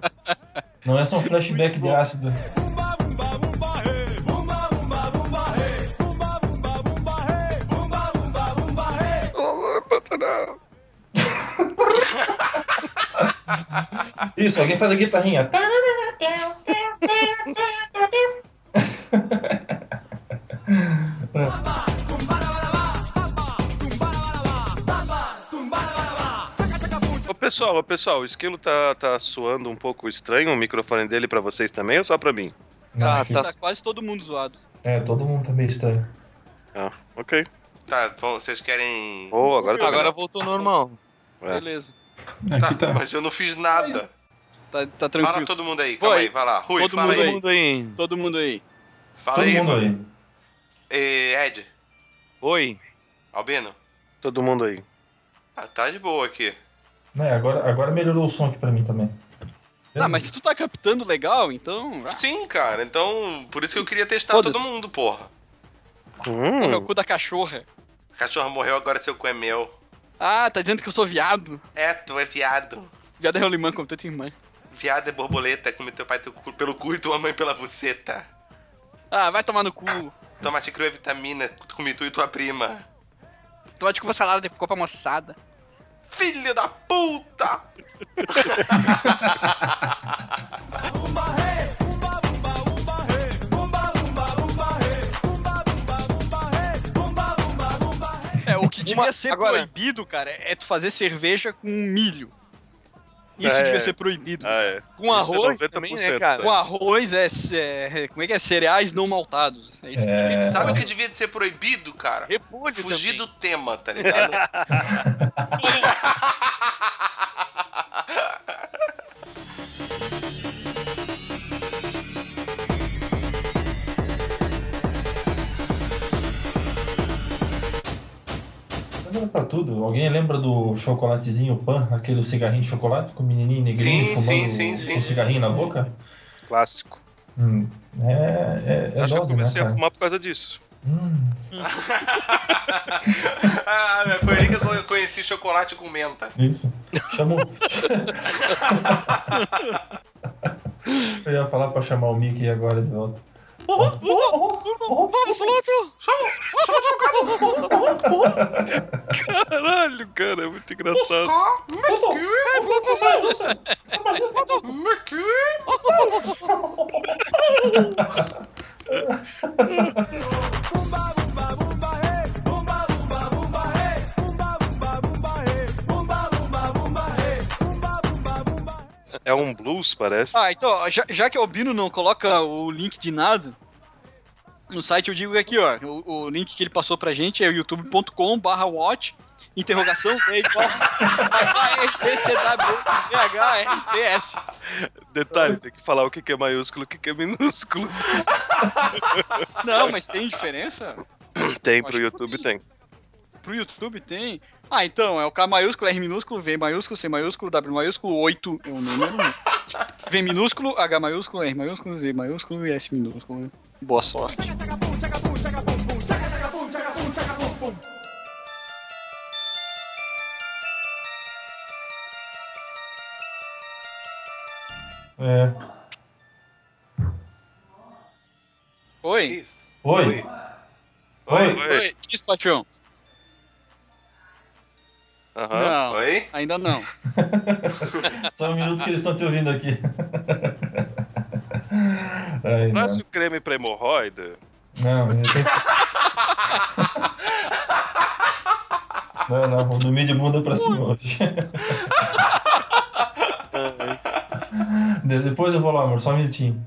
Não é só um flashback de ácido. Isso, alguém faz a guitarrinha. Ô, pessoal, ô, pessoal, o esquilo tá, tá suando um pouco estranho o microfone dele pra vocês também ou só pra mim? Ah, que- tá. quase todo mundo zoado. É, todo mundo tá meio estranho. Ah, ok. Tá, bom, vocês querem... Oh, agora tá Agora voltou normal. É. Beleza. Tá, tá. mas eu não fiz nada. Tá, tá tranquilo. Fala todo mundo aí, calma Oi. aí, vai lá. Rui, todo fala mundo aí. aí. Todo mundo aí. Fala Todo aí, mundo aí. Eh, Ed, Oi. Albino. Todo mundo aí. Ah, tá de boa aqui. É, agora, agora melhorou o som aqui pra mim também. Ah, mas se tu tá captando legal, então. Ah, Sim, cara, então por isso que eu queria testar todo mundo, porra. é o cu da cachorra. A cachorra morreu, agora seu cu é meu. Ah, tá dizendo que eu sou viado. É, tu é viado. Viado é rolimã como tua irmã. Viado é borboleta, come teu pai teu cu pelo cu e tua mãe pela buceta. Ah, vai tomar no cu. Tomate cru é vitamina, tu come tu e tua prima. Tomate com uma salada de copa moçada. Filho da puta! que devia Uma- ser agora- proibido, cara, é tu fazer cerveja com milho. Isso É. devia ser proibido. Ah, é. Com Isso é arroz 90%, também, né, cara? Com arroz é, é- Como é que é? Cereais não maltados. É isso. É, Sabe o que devia de ser proibido, cara? Repúdio Fugir também. do tema, tá ligado? Era pra tudo. Alguém lembra do chocolatezinho pan, aquele cigarrinho de chocolate com o menininho negrinho Sim, fumando sim, sim, sim, um cigarrinho na sim, boca? Clássico. Hum, é, é, é Acho que eu dose, né, comecei a cara? fumar por causa disso. Hum, ah, mas foi aí que eu conheci chocolate com menta. isso. Chamou. eu ia falar pra chamar o Mickey agora de volta. Caralho, cara, é muito engraçado. É um blues, parece. Ah, então, já, já que o Albino não coloca o link de nada, no site eu digo aqui, ó, o, o link que ele passou pra gente é youtube.com barra watch, interrogação, é igual HSPCWDHRCS. Detalhe, tem que falar o que é maiúsculo e o que é minúsculo. Não, mas tem diferença? Tem pro YouTube, tem. Pro YouTube tem? Ah, então, é o K maiúsculo, R minúsculo, V maiúsculo, C maiúsculo, W maiúsculo, 8 é o número. né? V minúsculo, H maiúsculo, R maiúsculo, Z maiúsculo e S minúsculo. Boa sorte. É. Oi? Oi. Oi? Oi. Oi? Isso, patrão? Aham. Não, Oi? ainda não. Só um minuto que eles estão te ouvindo aqui. Ai. Parece o creme pra hemorroida. Não, eu tenho... Não, não, vou dormir de bunda pra cima hoje. De- Depois eu vou lá, amor, só um minutinho.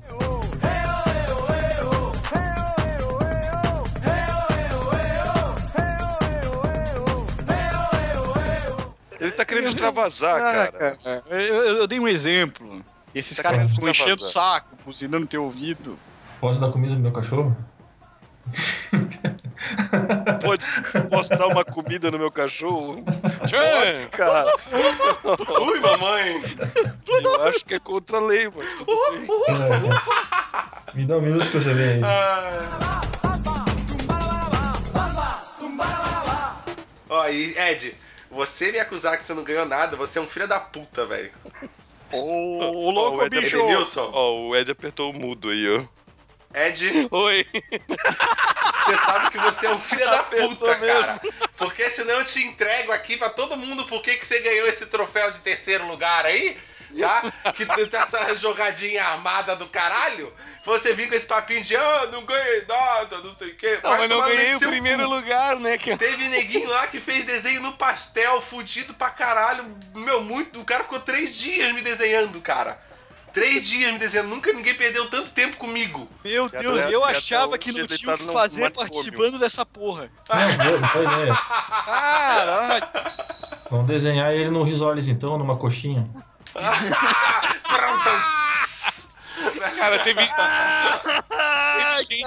Ele tá querendo extravasar, Ah, cara. Eu, eu- dei um exemplo. Esses Tá caras ficam enchendo o extravasar. saco, buzinando teu ouvido. Posso dar comida pro meu cachorro? Pode, posso dar uma comida no meu cachorro? Pode, cara. Ui, mamãe! Eu acho que é contra a lei, mas tudo bem. É, Me dá um minuto que eu já venho aí. Ó, e Ed, você me acusar que você não ganhou nada, você é um filho da puta, velho. Ô, louco, o Ed, bicho! Edenilson. Ó, o Ed apertou o mudo aí, ó. Ed, Oi. você sabe que você é um filho da puta, mesmo. cara. Porque senão eu te entrego aqui pra todo mundo por que você ganhou esse troféu de terceiro lugar aí. Tá? Que tá essa jogadinha armada do caralho. Você vir com esse papinho de ah, não ganhei nada, não sei o quê. Não, mas não ganhei o primeiro cu. lugar, né? Que... Teve neguinho lá que fez desenho no pastel, fudido pra caralho. Meu, muito. O cara ficou três dias me desenhando, cara. Três dias me desenhando. Nunca ninguém perdeu tanto tempo comigo. Meu Deus, eu achava que não tinha o deitado que fazer participando dessa porra. Não, boa, boa ideia. Caralho! Vamos desenhar ele no risoles então, numa coxinha. Cara, teve. teve gente.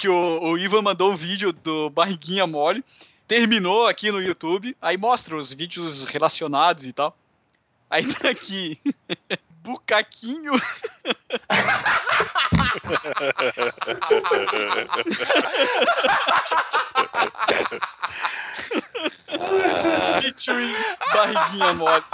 que o, o Ivan mandou um vídeo do Barriguinha Mole, terminou aqui no YouTube, aí mostra os vídeos relacionados e tal. Aí tá aqui. Bucaquinho. Featuring barriguinha mole.